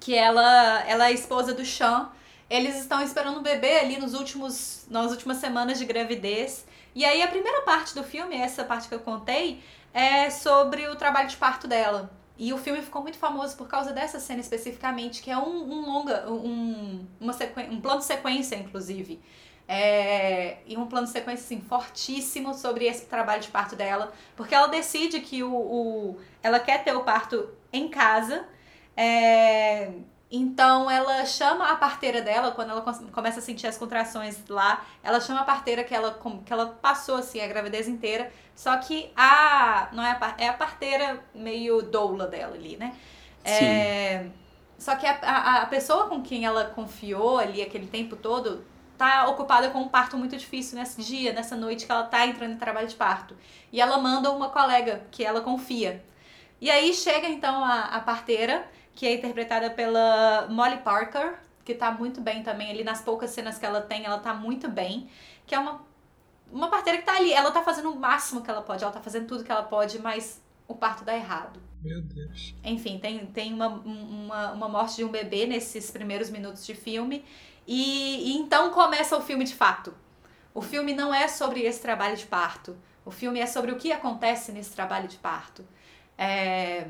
que ela, ela é a esposa do Sean. Eles estão esperando um bebê ali nos últimos, nas últimas semanas de gravidez. E aí a primeira parte do filme, essa parte que eu contei, é sobre o trabalho de parto dela. E o filme ficou muito famoso por causa dessa cena especificamente, que é um, um longa, um, uma um plano sequência, inclusive. É, e um plano sequência assim, fortíssimo sobre esse trabalho de parto dela, porque ela decide que o, o ela quer ter o parto em casa. É, então ela chama a parteira dela, quando ela começa a sentir as contrações lá, ela chama a parteira que ela, que ela passou assim a gravidez inteira, só que a não é a, é a parteira meio doula dela ali, né? Sim. É, só que a, a, a pessoa com quem ela confiou ali aquele tempo todo tá ocupada com um parto muito difícil nesse dia, nessa noite que ela tá entrando em trabalho de parto. E ela manda uma colega que ela confia. E aí chega então a, a parteira que é interpretada pela Molly Parker, que tá muito bem também ali nas poucas cenas que ela tem, ela tá muito bem, que é uma uma parteira que tá ali, ela tá fazendo o máximo que ela pode, ela tá fazendo tudo que ela pode, mas o parto dá errado. Meu Deus. Enfim, tem, tem uma, uma, uma morte de um bebê nesses primeiros minutos de filme. E, e, então começa o filme de fato. O filme não é sobre esse trabalho de parto. O filme é sobre o que acontece nesse trabalho de parto. É,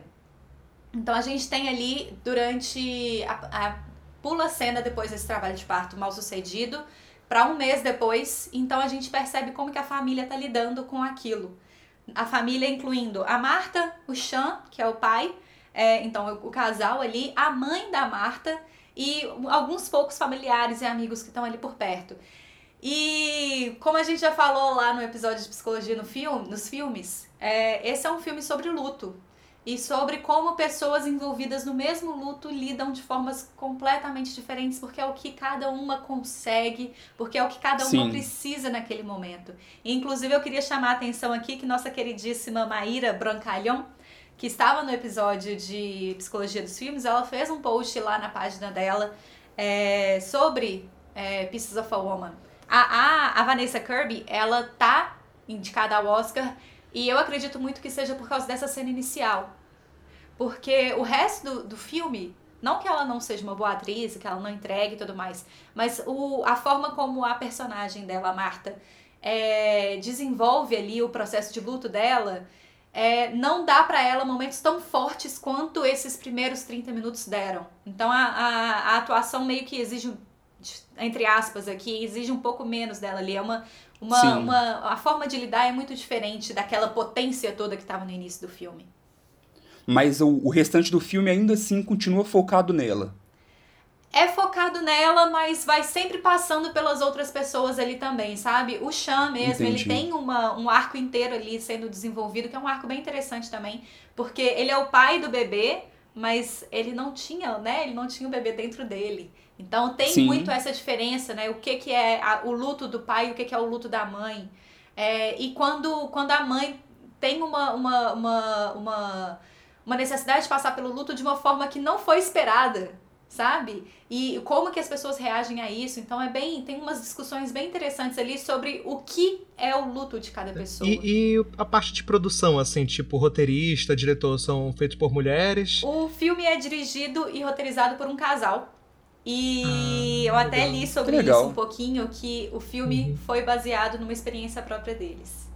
então a gente tem ali durante a, a pula a cena depois desse trabalho de parto mal sucedido para um mês depois, então a gente percebe como que a família está lidando com aquilo. A família incluindo a Marta, o Chan, que é o pai, é, então o, casal ali, a mãe da Marta e alguns poucos familiares e amigos que estão ali por perto. E como a gente já falou lá no episódio de psicologia no filme, nos filmes, é, esse é um filme sobre luto e sobre como pessoas envolvidas no mesmo luto lidam de formas completamente diferentes, porque é o que cada uma consegue, porque é o que cada uma Sim. precisa naquele momento. E, inclusive, eu queria chamar a atenção aqui que nossa queridíssima Maíra Brancalhon, que estava no episódio de Psicologia dos Filmes, ela fez um post lá na página dela é, sobre é, Pieces of a Woman. A, a, a Vanessa Kirby, ela tá indicada ao Oscar e eu acredito muito que seja por causa dessa cena inicial. Porque o resto do, do filme, não que ela não seja uma boa atriz, que ela não entregue e tudo mais, mas o, a forma como a personagem dela, a Marta, é, desenvolve ali o processo de luto dela, é, não dá para ela momentos tão fortes quanto esses primeiros 30 minutos deram. Então a, a, a atuação meio que exige entre aspas aqui, exige um pouco menos dela ali. É uma, uma, uma, a forma de lidar é muito diferente daquela potência toda que estava no início do filme. Mas o, o restante do filme ainda assim continua focado nela. É focado nela, mas vai sempre passando pelas outras pessoas ali também, sabe? O Chan mesmo, Entendi. ele tem uma, um arco inteiro ali sendo desenvolvido, que é um arco bem interessante também, porque ele é o pai do bebê, mas ele não tinha, né? Ele não tinha o bebê dentro dele. Então tem Sim. muito essa diferença, né? O que, que é a, o luto do pai e o que, que é o luto da mãe. É, e quando, quando a mãe tem uma, uma, uma, uma, uma necessidade de passar pelo luto de uma forma que não foi esperada, sabe? E como que as pessoas reagem a isso. Então é bem, tem umas discussões bem interessantes ali sobre o que é o luto de cada pessoa. E, e a parte de produção, assim, tipo roteirista, diretor, são feitos por mulheres? O filme é dirigido e roteirizado por um casal. E ah, eu até li sobre isso um pouquinho, que o filme uhum. foi baseado numa experiência própria deles.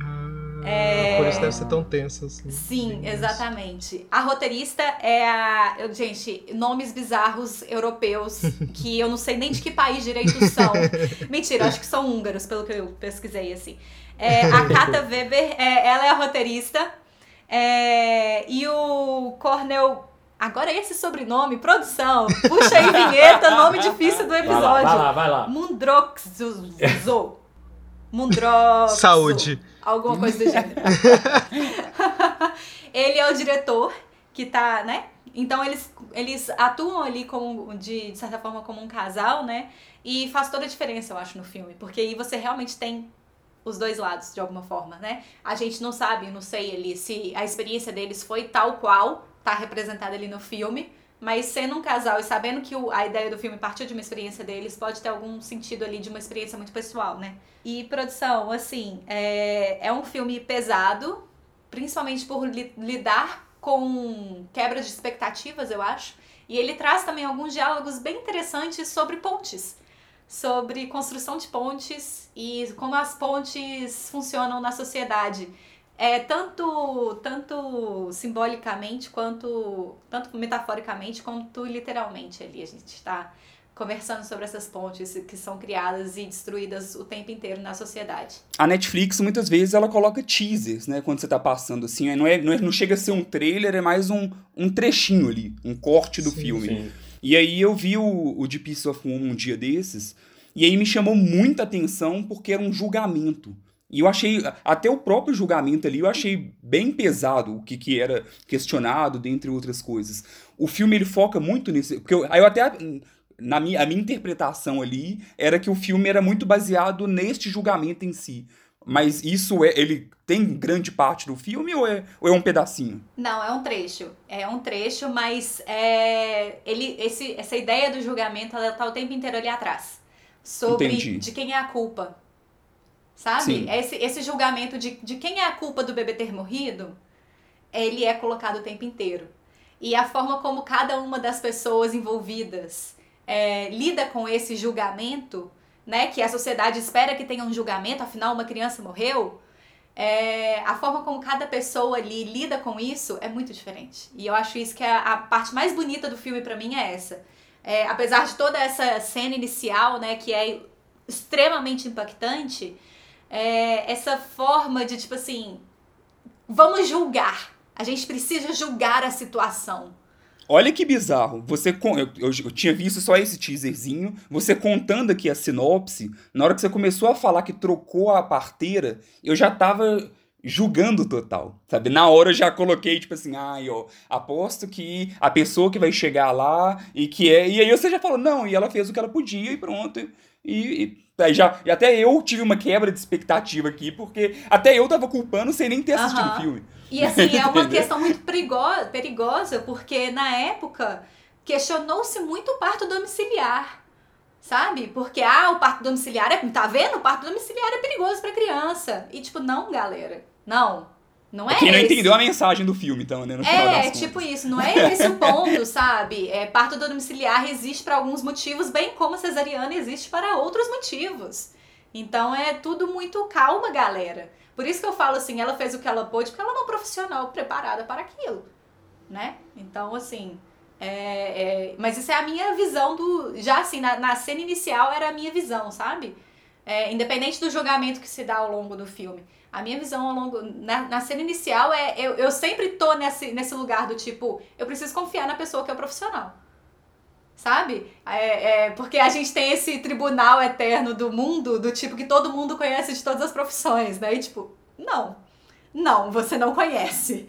Ah, é... Por isso deve ser tão tenso assim. Sim, exatamente. A roteirista é a. Eu, gente, nomes bizarros europeus que eu não sei nem de que país direito são. Mentira, acho que são húngaros, pelo que eu pesquisei, assim. É, a Kata Weber, é, ela é a roteirista. É, e o Cornel Agora esse sobrenome, produção. Puxa aí, vinheta, nome difícil do episódio. Vai lá, vai lá. Vai lá. Mundroxo. Saúde. Alguma coisa do gênero. ele é o diretor que tá, né? Então eles, eles atuam ali como, de, de certa forma, como um casal, né? E faz toda a diferença, eu acho, no filme. Porque aí você realmente tem os dois lados, de alguma forma, né? A gente não sabe, não sei ali, se a experiência deles foi tal qual tá representada ali no filme, mas sendo um casal e sabendo que o, a ideia do filme partiu de uma experiência deles, pode ter algum sentido ali de uma experiência muito pessoal, né? E produção, assim, é, é um filme pesado, principalmente por li, lidar com quebra de expectativas, eu acho. E ele traz também alguns diálogos bem interessantes sobre pontes. Sobre construção de pontes e como as pontes funcionam na sociedade é tanto tanto simbolicamente quanto tanto metaforicamente quanto literalmente ali a gente está conversando sobre essas pontes que são criadas e destruídas o tempo inteiro na sociedade. A Netflix muitas vezes ela coloca teasers, né, quando você está passando assim, não é, não é não chega a ser um trailer, é mais um, um trechinho ali, um corte do sim, filme. Sim. E aí eu vi o, o The Piece of Woman um dia desses, e aí me chamou muita atenção porque era um julgamento. E eu achei, até o próprio julgamento ali, eu achei bem pesado o que, que era questionado, dentre outras coisas. O filme, ele foca muito nisso, porque eu, aí eu até, na minha, a minha interpretação ali, era que o filme era muito baseado neste julgamento em si. Mas isso é, ele tem grande parte do filme ou é, ou é um pedacinho? Não, é um trecho. É um trecho, mas é, ele, esse, essa ideia do julgamento, ela tá o tempo inteiro ali atrás. Sobre Entendi. de quem é a culpa Sabe? Esse, esse julgamento de, de quem é a culpa do bebê ter morrido, ele é colocado o tempo inteiro. E a forma como cada uma das pessoas envolvidas é, lida com esse julgamento, né? Que a sociedade espera que tenha um julgamento, afinal uma criança morreu. É, a forma como cada pessoa ali lida com isso é muito diferente. E eu acho isso que é a, a parte mais bonita do filme para mim é essa. É, apesar de toda essa cena inicial, né, que é extremamente impactante, é, essa forma de tipo assim, vamos julgar. A gente precisa julgar a situação. Olha que bizarro. Você eu, eu, eu, tinha visto só esse teaserzinho. Você contando aqui a sinopse. Na hora que você começou a falar que trocou a parteira, eu já tava julgando total, sabe? Na hora eu já coloquei, tipo assim, ai, ó, aposto que a pessoa que vai chegar lá e que é. E aí você já falou, não, e ela fez o que ela podia e pronto. E, e Aí já, e até eu tive uma quebra de expectativa aqui, porque até eu tava culpando sem nem ter assistido o filme. E assim, é uma questão muito perigosa, perigosa, porque na época questionou-se muito o parto domiciliar. Sabe? Porque, ah, o parto domiciliar é. Tá vendo? O parto domiciliar é perigoso pra criança. E, tipo, não, galera. Não. Não é Quem não esse. entendeu a mensagem do filme, então, né? No final é, tipo isso, não é esse o ponto, sabe? É, parto domiciliar existe para alguns motivos, bem como a cesariana existe para outros motivos. Então é tudo muito calma, galera. Por isso que eu falo assim, ela fez o que ela pôde, porque ela é uma profissional preparada para aquilo, né? Então, assim, É, é, mas isso é a minha visão do. Já assim, na, na cena inicial era a minha visão, sabe? É, independente do julgamento que se dá ao longo do filme. A minha visão ao longo. Na, na cena inicial é. Eu, eu sempre tô nesse, nesse lugar do tipo, eu preciso confiar na pessoa que é o profissional. Sabe? É, é, porque a gente tem esse tribunal eterno do mundo, do tipo que todo mundo conhece de todas as profissões, né? E tipo, não. Não, você não conhece.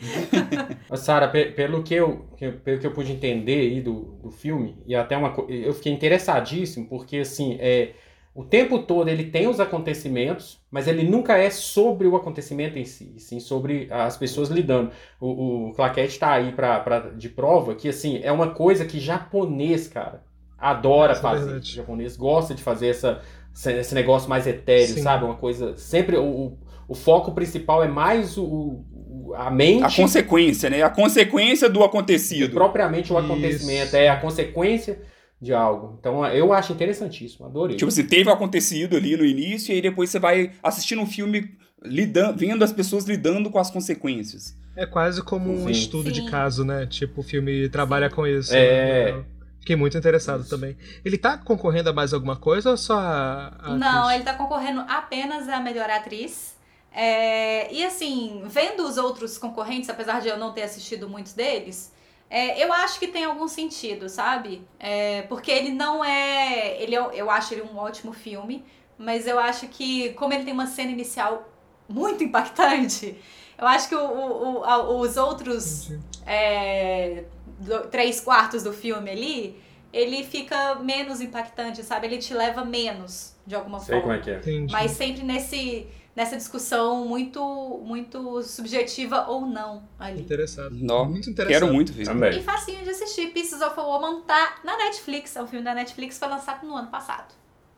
Sara, pelo que eu pelo que eu pude entender aí do, do filme, e até uma eu fiquei interessadíssimo, porque assim, é, o tempo todo ele tem os acontecimentos, mas ele nunca é sobre o acontecimento em si, sim sobre as pessoas lidando. O, o Claquete está aí pra, pra, de prova que assim é uma coisa que japonês, cara, adora Nossa, fazer. É japonês gosta de fazer essa, esse negócio mais etéreo, sim. sabe? Uma coisa. Sempre o, o foco principal é mais o, o, a mente. A consequência, né? A consequência do acontecido. Propriamente o acontecimento, é a consequência de algo. Então eu acho interessantíssimo, adorei. Tipo, você teve acontecido ali no início e aí depois você vai assistindo um filme lidando, vendo as pessoas lidando com as consequências. É quase como um estudo Sim. de caso, né? Tipo, o filme trabalha com isso. É. Né? Fiquei muito interessado isso. também. Ele tá concorrendo a mais alguma coisa ou só a, a Não, ele tá concorrendo apenas a melhor atriz. É, e assim, vendo os outros concorrentes, apesar de eu não ter assistido muitos deles, é, eu acho que tem algum sentido, sabe? É, porque ele não é. Ele é, eu acho ele um ótimo filme, mas eu acho que, como ele tem uma cena inicial muito impactante, eu acho que o, o, o os outros é, do, três quartos do filme ali, ele fica menos impactante, sabe? Ele te leva menos, de alguma Sei forma. como é que é. Entendi. Mas sempre nesse nessa discussão muito muito subjetiva ou não ali. Interessado. Não, muito interessado. Quero muito ver. Também. E facinho de assistir. Pieces of a Woman tá na Netflix. É um filme da Netflix, foi lançado no ano passado.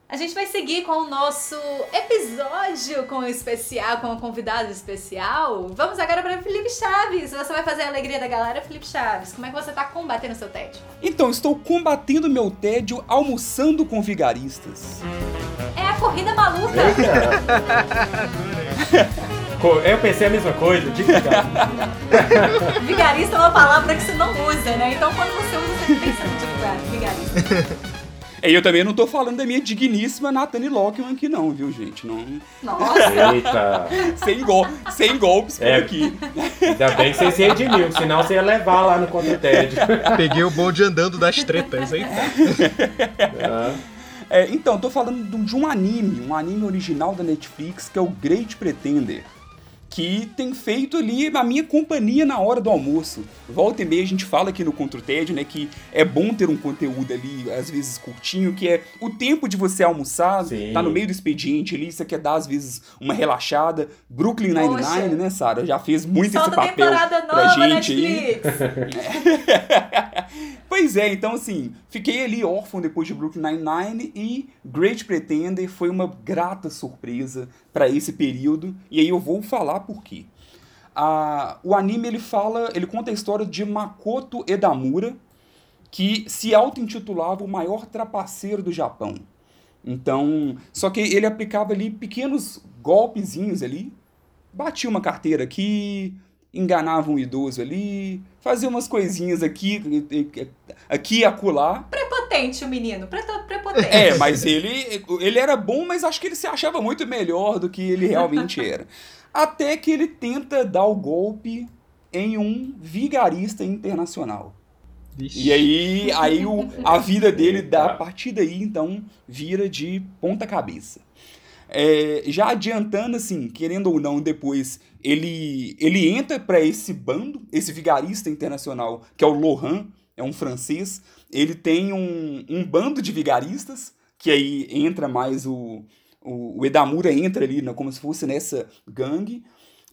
A gente vai seguir com o nosso episódio com o especial, com o convidado especial. Vamos agora para Felipe Chaves. Você vai fazer a alegria da galera, Felipe Chaves. Como é que você tá combatendo o seu tédio? Então, estou combatendo meu tédio almoçando com vigaristas. É corrida maluca. Eu pensei a mesma coisa, de Vigarista é uma palavra que você não usa, né? Então quando você usa, você pensa de vigarista. E eu também não tô falando da minha digníssima Nathanie Lockman aqui não, viu, gente? Não... Nossa! Eita! sem, gol... sem golpes por É. aqui. Ainda bem que você se redimiu, senão você ia levar lá no contra. Peguei o bonde andando das tretas, hein? Ah, É, então, tô falando de um- anime, um anime original da Netflix, que é o Great Pretender. Que tem feito ali a minha companhia na hora do almoço. Volta e meia a gente fala aqui no Contra o Tédio, né? Que é bom ter um conteúdo ali, às vezes curtinho, que é o tempo de você almoçar, Sim. tá no meio do expediente ali, você quer dar, às vezes, uma relaxada. Brooklyn Poxa. Nine-Nine, né, Sara? Já fez muito Solta esse papel temporada pra nova, gente aí. Netflix! pois é, então assim, fiquei ali órfão depois de Brooklyn Nine-Nine e Great Pretender foi uma grata surpresa para esse período, e aí eu vou falar por quê. Ah, o anime ele fala, ele conta a história de Makoto Edamura, que se auto-intitulava o maior trapaceiro do Japão. Então, só que ele aplicava ali pequenos golpezinhos ali, batia uma carteira aqui, enganava um idoso ali, fazia umas coisinhas aqui, aqui e acolá. Prepotente o menino, prepotente. É, mas ele, ele era bom, mas acho que ele se achava muito melhor do que ele realmente era. Até que ele tenta dar o golpe em um vigarista internacional. E aí, aí o, a vida dele, da, a partir daí, então, vira de ponta cabeça. É, já adiantando, assim, querendo ou não, depois, ele, ele entra para esse bando, esse vigarista internacional, que é o Lohan, é um francês. Ele tem um, um bando de vigaristas, que aí entra mais o, o, o Edamura entra ali, né, como se fosse nessa gangue.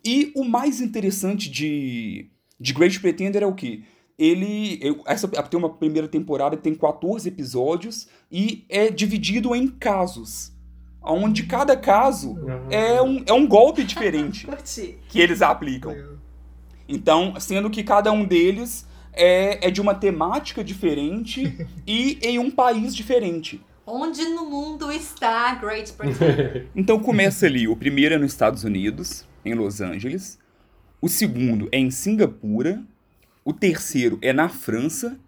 E o mais interessante de, de Great Pretender é o quê? Ele. Essa tem uma primeira temporada que tem 14 episódios e é dividido em casos. Onde cada caso é um, é um golpe diferente que eles aplicam. Então, sendo que cada um deles é, é de uma temática diferente e em um país diferente. Onde no mundo está Great Britain? Então começa ali, o primeiro é nos Estados Unidos, em Los Angeles. O segundo é em Singapura. O terceiro é na França.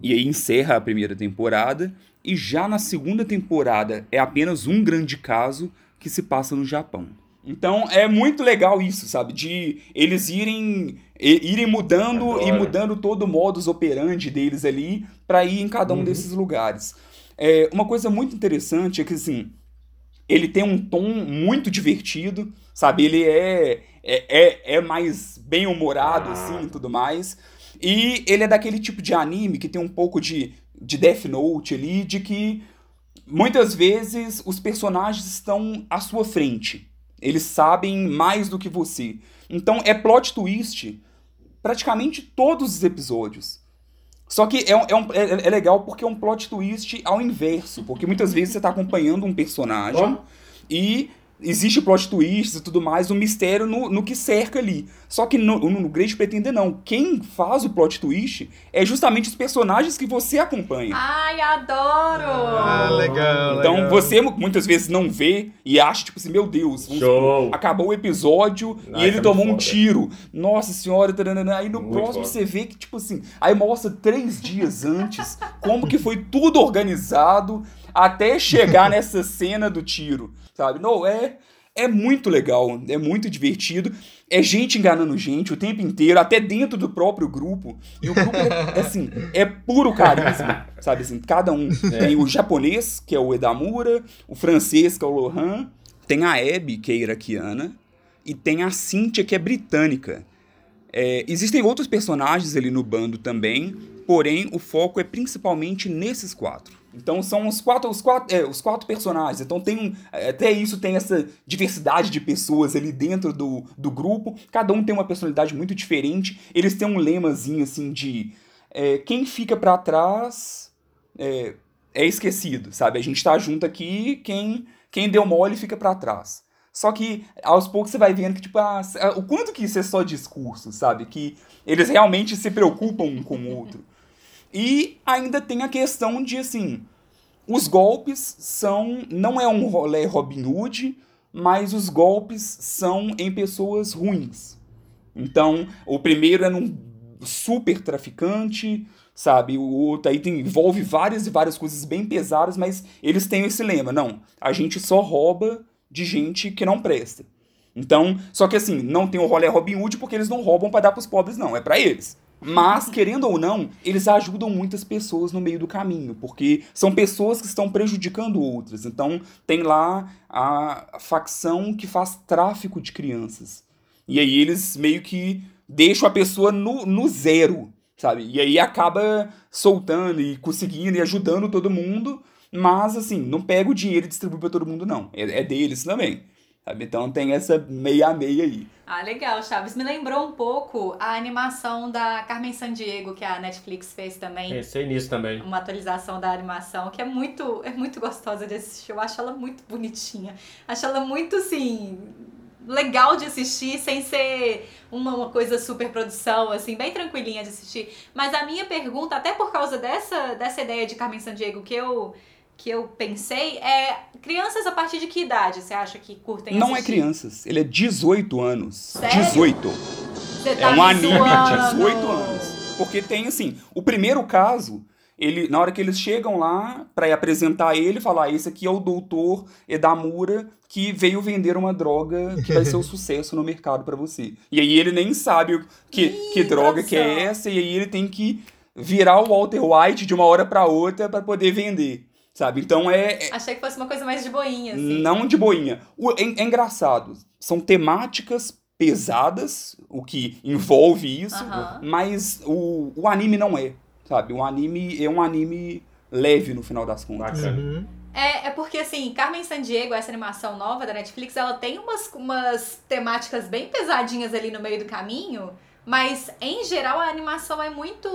E aí encerra a primeira temporada. E já na segunda temporada é apenas um grande caso que se passa no Japão. Então é muito legal isso, sabe? De eles irem irem mudando Adoro. e mudando todo o modus operandi deles ali para ir em cada um uhum. desses lugares. É, uma coisa muito interessante é que assim, ele tem um tom muito divertido, sabe? Ele é é, é, é mais bem humorado assim e tudo mais. E ele é daquele tipo de anime que tem um pouco de, de Death Note ali, de que muitas vezes os personagens estão à sua frente. Eles sabem mais do que você. Então é plot twist praticamente todos os episódios. Só que é, é, um, é, é, legal porque é um plot twist ao inverso. Porque muitas vezes você está acompanhando um personagem e existe plot twists e tudo mais, um mistério no, no que cerca ali. Só que no, no, Great Pretender não. Quem faz o plot twist é justamente os personagens que você acompanha. Ai, adoro! Ah, legal. Então legal. você muitas vezes não vê e acha, tipo assim, meu Deus, Show. acabou o episódio Ai, e ele tomou um tiro. Nossa senhora, taranana. aí no muito próximo foda. você vê que, tipo assim, aí mostra três dias antes como que foi tudo organizado até chegar nessa cena do tiro, sabe? Não, é, é muito legal, é muito divertido. É gente enganando gente o tempo inteiro, até dentro do próprio grupo. E o grupo é, assim, é puro carisma, sabe? Assim, cada um. É. Tem o japonês, que é o Edamura, o francês, que é o Lohan, tem a Abby, que é iraquiana, e tem a Cynthia, que é britânica. É, existem outros personagens ali no bando também, porém o foco é principalmente nesses quatro. Então são os quatro, os quatro, é, os quatro personagens. Então tem um, até isso tem essa diversidade de pessoas ali dentro do, do grupo. Cada um tem uma personalidade muito diferente. Eles têm um lemazinho assim de é, quem fica para trás é, é, esquecido, sabe? A gente tá junto aqui, quem quem deu mole fica para trás. Só que aos poucos você vai vendo que tipo ah, o quanto que isso é só discurso, sabe? Que eles realmente se preocupam um com o outro. E ainda tem a questão de assim, os golpes são não é um rolê Robin Hood, mas os golpes são em pessoas ruins. Então, o primeiro é num super traficante, sabe? O outro aí tem, envolve várias e várias coisas bem pesadas, mas eles têm esse lema, não, a gente só rouba de gente que não presta. Então, só que assim, não tem o rolê Robin Hood porque eles não roubam para dar pros pobres não, é para eles. Mas, querendo ou não, eles ajudam muitas pessoas no meio do caminho, porque são pessoas que estão prejudicando outras. Então, tem lá a facção que faz tráfico de crianças. E aí eles meio que deixam a pessoa no, no zero, sabe? E aí acaba soltando e conseguindo e ajudando todo mundo, mas assim, não pega o dinheiro e distribui para todo mundo, não. É, é deles também. Sabe? Então tem essa meia meia aí. Ah, legal, Chaves. Me lembrou um pouco a animação da Carmen Sandiego, que a Netflix fez também. Pensei nisso também. Uma atualização da animação, que é muito, é muito gostosa de assistir. Eu acho ela muito bonitinha. Acho ela muito, assim, legal de assistir, sem ser uma, uma coisa super produção, assim, bem tranquilinha de assistir. Mas a minha pergunta, até por causa dessa, dessa ideia de Carmen Sandiego que eu que eu pensei é crianças a partir de que idade você acha que curtem Não é assistir? é crianças, ele é 18 anos. Sério? 18. Você tá é um anime zoando. 18 anos. Porque tem assim, o primeiro caso, ele na hora que eles chegam lá para apresentar ele, falar, ah, esse aqui é o doutor Edamura que veio vender uma droga que vai ser um sucesso no mercado para você. E aí ele nem sabe que, Ih, que droga que é essa, e aí ele tem que virar o Walter White de uma hora para outra para poder vender. Sabe? Então é, é. Achei que fosse uma coisa mais de boinha, assim. Não de boinha. O, é, é engraçado. São temáticas pesadas, o que envolve isso, mas o, o anime não é. Sabe? O anime é um anime leve no final das contas. Uhum. É, é porque, assim, Carmen Sandiego, essa animação nova da Netflix, ela tem umas, umas temáticas bem pesadinhas ali no meio do caminho, mas, em geral, a animação é muito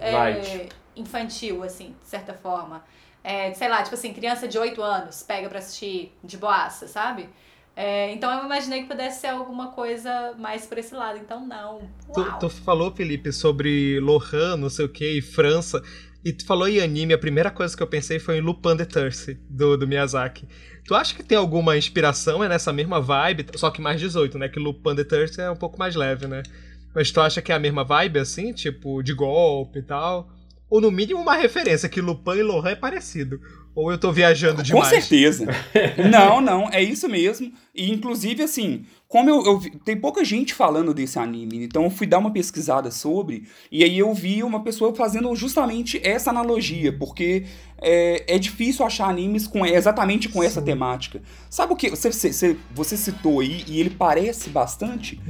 é, infantil, assim, de certa forma é, sei lá, tipo assim, criança de 8 anos pega pra assistir de boaça, sabe? É, então eu imaginei que pudesse ser alguma coisa mais por esse lado, então não. Tu, tu, falou, Felipe, sobre Lohan, não sei o que, e França. E tu falou em anime, a primeira coisa que eu pensei foi em Lupin the Thirst, do, do Miyazaki. Tu acha que tem alguma inspiração é nessa mesma vibe, só que mais 18, né? Que Lupin the Thirst é um pouco mais leve, né? Mas tu acha que é a mesma vibe, assim? Tipo, de golpe e tal? Ou no mínimo uma referência, que Lupin e Lohan é parecido. Ou eu tô viajando demais? Com certeza. não, não, é isso mesmo. E inclusive, assim, como eu, eu tem pouca gente falando desse anime, então eu fui dar uma pesquisada sobre, e aí eu vi uma pessoa fazendo justamente essa analogia, porque é, é difícil achar animes com exatamente com Sim. essa temática. Sabe o que você, você, você citou aí, e ele parece bastante?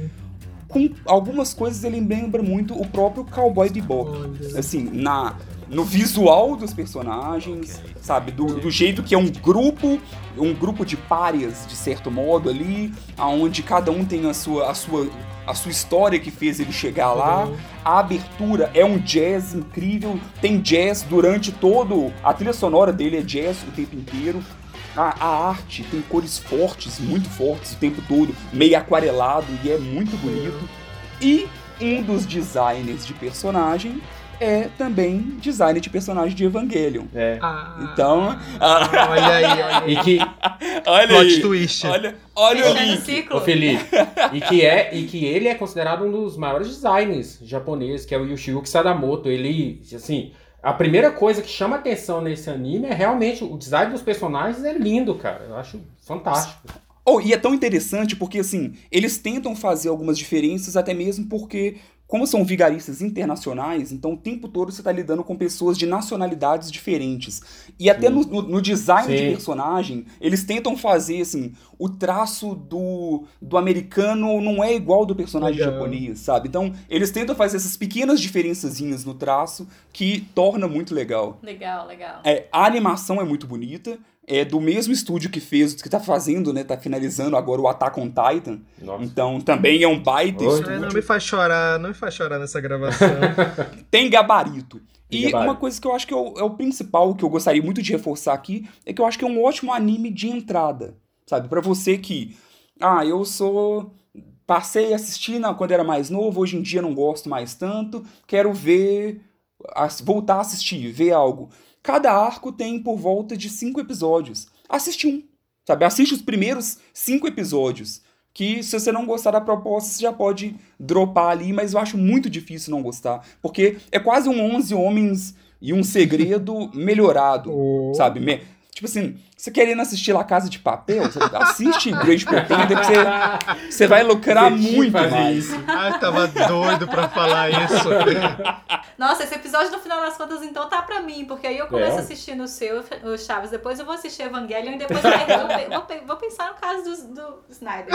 Com algumas coisas ele lembra muito o próprio Cowboy Bebop. Assim, na no visual dos personagens, sabe? Do, do, jeito que é um grupo, um grupo de párias, de certo modo, ali, aonde cada um tem a sua, a sua, a sua história que fez ele chegar lá. Uhum. A abertura é um jazz incrível, tem jazz durante todo. A trilha sonora dele é jazz o tempo inteiro. A, a, arte tem cores fortes, muito fortes o tempo todo, meio aquarelado e é muito bonito. E um dos designers de personagem é também design de personagem de Evangelion. É. Ah, então. Olha aí, olha aí. E que. olha Plot aí. twist. Olha, olha o link. Ciclo. Ô, Felipe. e, que é, e que ele é considerado um dos maiores designers japoneses, que é o Yoshiyuki Sadamoto. Ele, assim. A primeira coisa que chama atenção nesse anime é realmente o design dos personagens é lindo, cara. Eu acho fantástico. Oh, e é tão interessante porque, assim, eles tentam fazer algumas diferenças, até mesmo porque como são vigaristas internacionais, então o tempo todo você está lidando com pessoas de nacionalidades diferentes. E até no, no, no, design Sim. de personagem, eles tentam fazer assim: o traço do, do americano não é igual ao do personagem legal. japonês, sabe? Então eles tentam fazer essas pequenas diferençazinhas no traço que torna muito legal. Legal, legal. É, a animação é muito bonita é do mesmo estúdio que fez, que tá fazendo, né? Tá finalizando agora o Attack on Titan. Nossa. Então também é um baita Oi. estúdio. não me faz chorar, não me faz chorar nessa gravação. Tem gabarito. E uma coisa que eu acho que é o, é o, principal, que eu gostaria muito de reforçar aqui, é que eu acho que é um ótimo anime de entrada, sabe? para você que, ah, eu sou. Passei assistindo quando era mais novo, hoje em dia não gosto mais tanto, quero ver. voltar a assistir, ver algo. Cada arco tem por volta de cinco episódios. Assiste um, sabe? Assiste os primeiros cinco episódios. Que se você não gostar da proposta, você já pode dropar ali, mas eu acho muito difícil não gostar. Porque é quase um 11 homens e um segredo melhorado, oh. sabe? Tipo assim, você querendo assistir La Casa de Papel, você assiste Great Pretender que você, você vai lucrar muito mais. Isso. Ai, tava doido pra falar isso. Nossa, esse episódio no final das contas então tá pra mim, porque aí eu começo é. assistindo o seu, o Chaves, depois eu vou assistir Evangelion e depois eu vou, vou, vou pensar no caso do, do Snyder.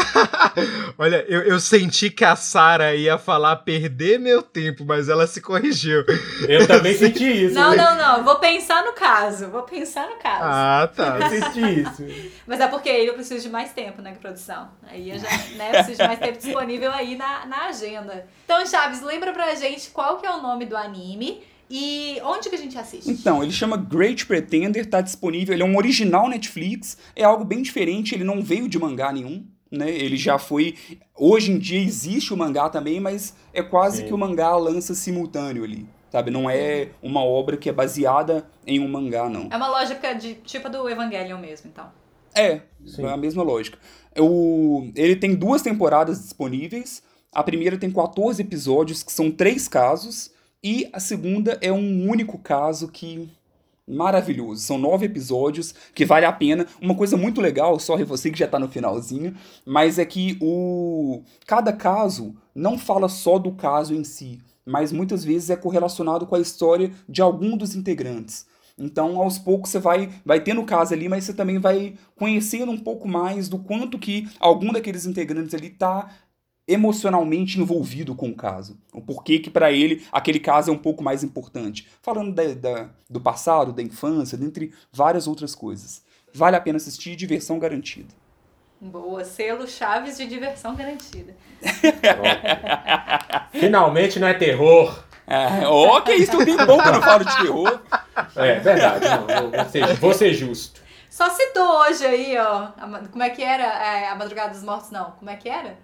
Olha, eu, eu senti que a Sarah ia falar perder meu tempo, mas ela se corrigiu. Eu também senti isso. Não, né? não, não, vou pensar no caso, vou pensar no caso. Ah, tá assistir isso. Mas é porque eu preciso de mais tempo, né, produção? Aí eu já né, preciso de mais tempo disponível aí na, na agenda. Então, Chaves, lembra pra gente qual que é o nome do anime e onde que a gente assiste? Então, ele chama Great Pretender, tá disponível, ele é um original Netflix, é algo bem diferente, ele não veio de mangá nenhum. Né? Ele já foi. Hoje em dia existe o mangá também, mas é quase Sim. que o mangá lança simultâneo ali sabe? Não é uma obra que é baseada em um mangá, não. É uma lógica de tipo do Evangelion mesmo, então. É, Sim. é a mesma lógica. O, ele tem duas temporadas disponíveis. A primeira tem 14 episódios, que são três casos, e a segunda é um único caso que maravilhoso. São nove episódios que vale a pena. Uma coisa muito legal, só você que já tá no finalzinho, mas é que o cada caso não fala só do caso em si, mas muitas vezes é correlacionado com a história de algum dos integrantes. Então, aos poucos você vai, vai tendo caso ali, mas você também vai conhecendo um pouco mais do quanto que algum daqueles integrantes ali está emocionalmente envolvido com o caso. O porquê que para ele aquele caso é um pouco mais importante. Falando da, da, do passado, da infância, dentre várias outras coisas. Vale a pena assistir, diversão garantida. Boa, selo Chaves de diversão garantida. Finalmente não é terror. É, ó, que isso, tudo bom que eu não falo de terror. É, verdade, não, vou, ser, vou ser justo. Só citou hoje aí, ó, como é que era é, a Madrugada dos Mortos, não, como é que era?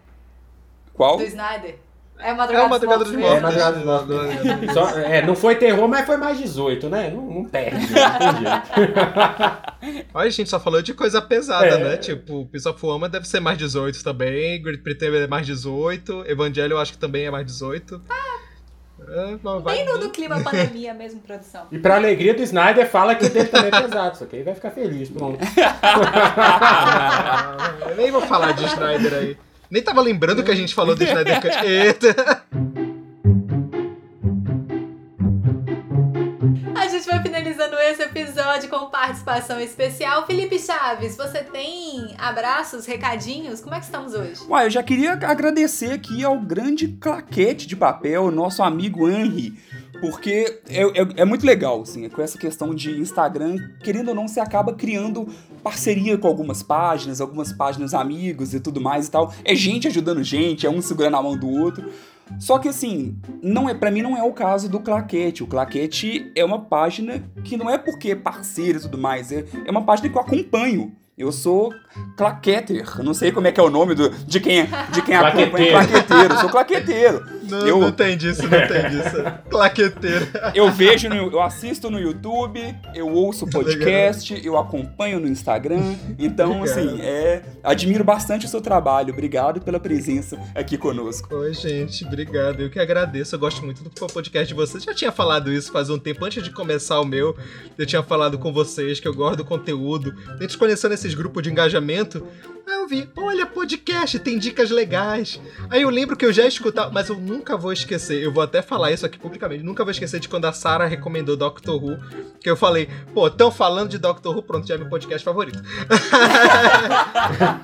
Qual? Do Snyder. É Madrugada, é madrugada dos Mortos. É Madrugada dos Mortos. Só, é, não foi terror, mas foi mais 18, né? Não, não perde, jeito. Olha, a gente só falou de coisa pesada, é. né? Tipo, Piece of Woman deve ser mais 18 também, Great Pretender é mais 18, Evangelho eu acho que também é mais 18. Ah, É, vai- Bem no, no clima pandemia mesmo, produção. E pra alegria do Snyder, fala que o dele também é pesado, só que aí vai ficar feliz, pronto. Ah, eu nem vou falar de Snyder aí. Nem tava lembrando que a gente falou do Snyder Cut. Eita! A gente vai finalizando esse episódio com participação especial. Felipe Chaves, você tem abraços, recadinhos? Como é que estamos hoje? Uai, eu já queria agradecer aqui ao grande claquete de papel, nosso amigo Henry, porque é, é- é muito legal, assim, com essa questão de Instagram, querendo ou não, você acaba criando parceria com algumas páginas, algumas páginas amigos e tudo mais e tal. É gente ajudando gente, é um segurando a mão do outro. Só que assim, não é para mim não é o caso do Claquete. O Claquete é uma página que não é porque é parceiro e tudo mais, é, é uma página que eu acompanho. Eu sou claqueter. Não sei como é que é o nome do, de quem, de quem acompanha. Claqueteiro. Claqueteiro. Eu sou claqueteiro. Não, Eu- não tem disso, não tem disso. Claqueteiro. Eu vejo, no, eu assisto no YouTube, eu ouço podcast, eu acompanho no Instagram. Então, Legal. assim, é, admiro bastante o seu trabalho. Obrigado pela presença aqui conosco. Oi, gente, obrigado. Eu que agradeço. Eu gosto muito do podcast de vocês. Já tinha falado isso faz um tempo antes de começar o meu. Eu tinha falado com vocês que eu gosto do conteúdo. A gente conheceu nesses grupos de engajamento. Aí eu vi, olha, podcast, tem dicas legais. Aí eu lembro que eu já escutava, mas eu nunca vou esquecer. Eu vou até falar isso aqui publicamente. Nunca vou esquecer de quando a Sarah recomendou Doctor Who. Que eu falei, pô, tão falando de Doctor Who, pronto, já é meu podcast favorito.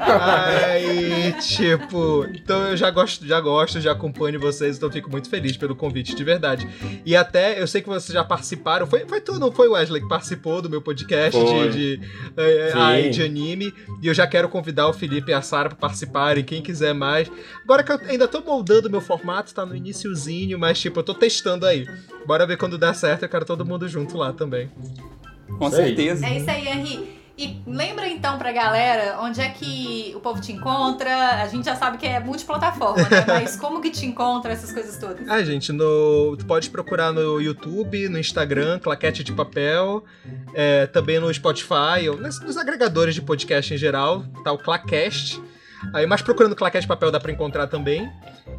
Aí, tipo, então eu já gosto, já gosto, já acompanho vocês, então fico muito feliz pelo convite, de verdade. E até, eu sei que vocês já participaram, foi, foi tu, não foi Wesley, que participou do meu podcast Foi. de, de, é, Sim. aí, de anime, e eu já quero convidar o Felipe e a Sara pra participarem, quem quiser mais. Agora que eu ainda tô moldando meu formato, tá no iniciozinho, mas tipo, eu tô testando aí. Bora ver quando der certo, eu quero todo mundo junto lá também. Com Isso certeza. É isso aí, Henri. E lembra então pra galera onde é que o povo te encontra? A gente já sabe que é multiplataforma, né? Mas como que te encontra essas coisas todas? Ah, gente, no, tu pode procurar no YouTube, no Instagram, Claquete de Papel, é, também no Spotify, ou nos, nos agregadores de podcast em geral, tá o Clacast. Aí, mas procurando Claquete de Papel dá pra encontrar também.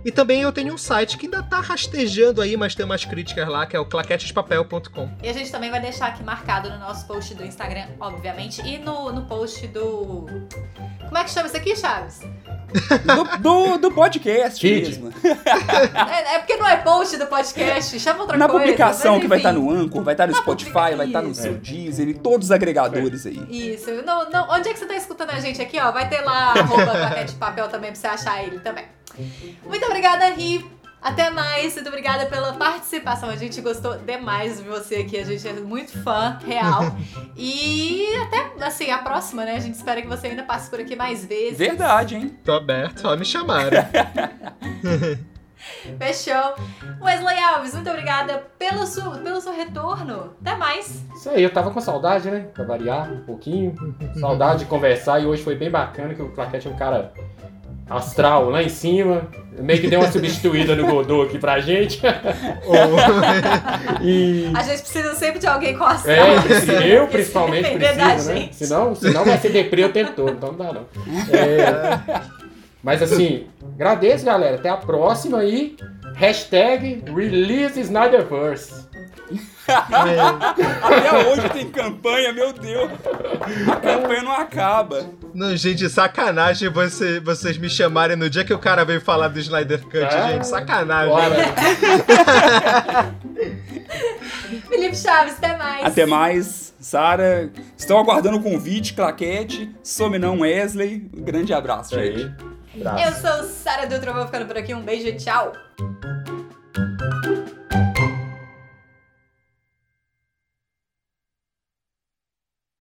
E também eu tenho um site que ainda tá rastejando aí, mas tem umas críticas lá, que é o claquetespapel.com. E a gente também vai deixar aqui marcado no nosso post do Instagram, obviamente, e no, no post do. Como é que chama isso aqui, Chaves? Do, do, do podcast Feed. mesmo. É, é porque não é post do podcast, chama outra Na coisa. publicação mas que vai estar enfim. no Anchor, vai estar no Na Spotify, publica- vai estar no isso. seu Deezer e todos os agregadores aí. Isso. Não, não, onde é que você tá escutando a gente aqui, ó? Vai ter lá arroba claquete de papel também pra você achar ele também. Muito obrigada, Ri. Até mais. Muito obrigada pela participação. A gente gostou demais de você aqui. A gente é muito fã, real. E até, assim, a próxima, né? A gente espera que você ainda passe por aqui mais vezes. Verdade, hein? Tô aberto, só me chamaram. Fechou. Wesley Alves, muito obrigada pelo, su, pelo seu retorno. Até mais. Isso aí, eu tava com saudade, né? Pra variar um pouquinho. Saudade de conversar e hoje foi bem bacana que o Claquete é um cara astral lá em cima. Meio que deu uma substituída no Godot aqui pra gente. e. A gente precisa sempre de alguém com astral. É, eu principalmente depender da preciso, né? gente. Senão, senão vai ser deprê o tempo todo, então não dá não. É, mas assim, agradeço, galera. Até a próxima aí. Hashtag Release Snyderverse. Até hoje tem campanha, meu Deus. A campanha não acaba. Não, gente, sacanagem você, vocês me chamarem no dia que o cara veio falar do Snyder Cut, Ah, gente. Sacanagem. Felipe Chaves, até mais. Até mais, Sara. Estão aguardando o convite, claquete. Some não, Wesley. Um grande abraço, Isso gente. aí. Tá. Eu sou Sara Dutra, vou ficando por aqui. Um beijo e tchau!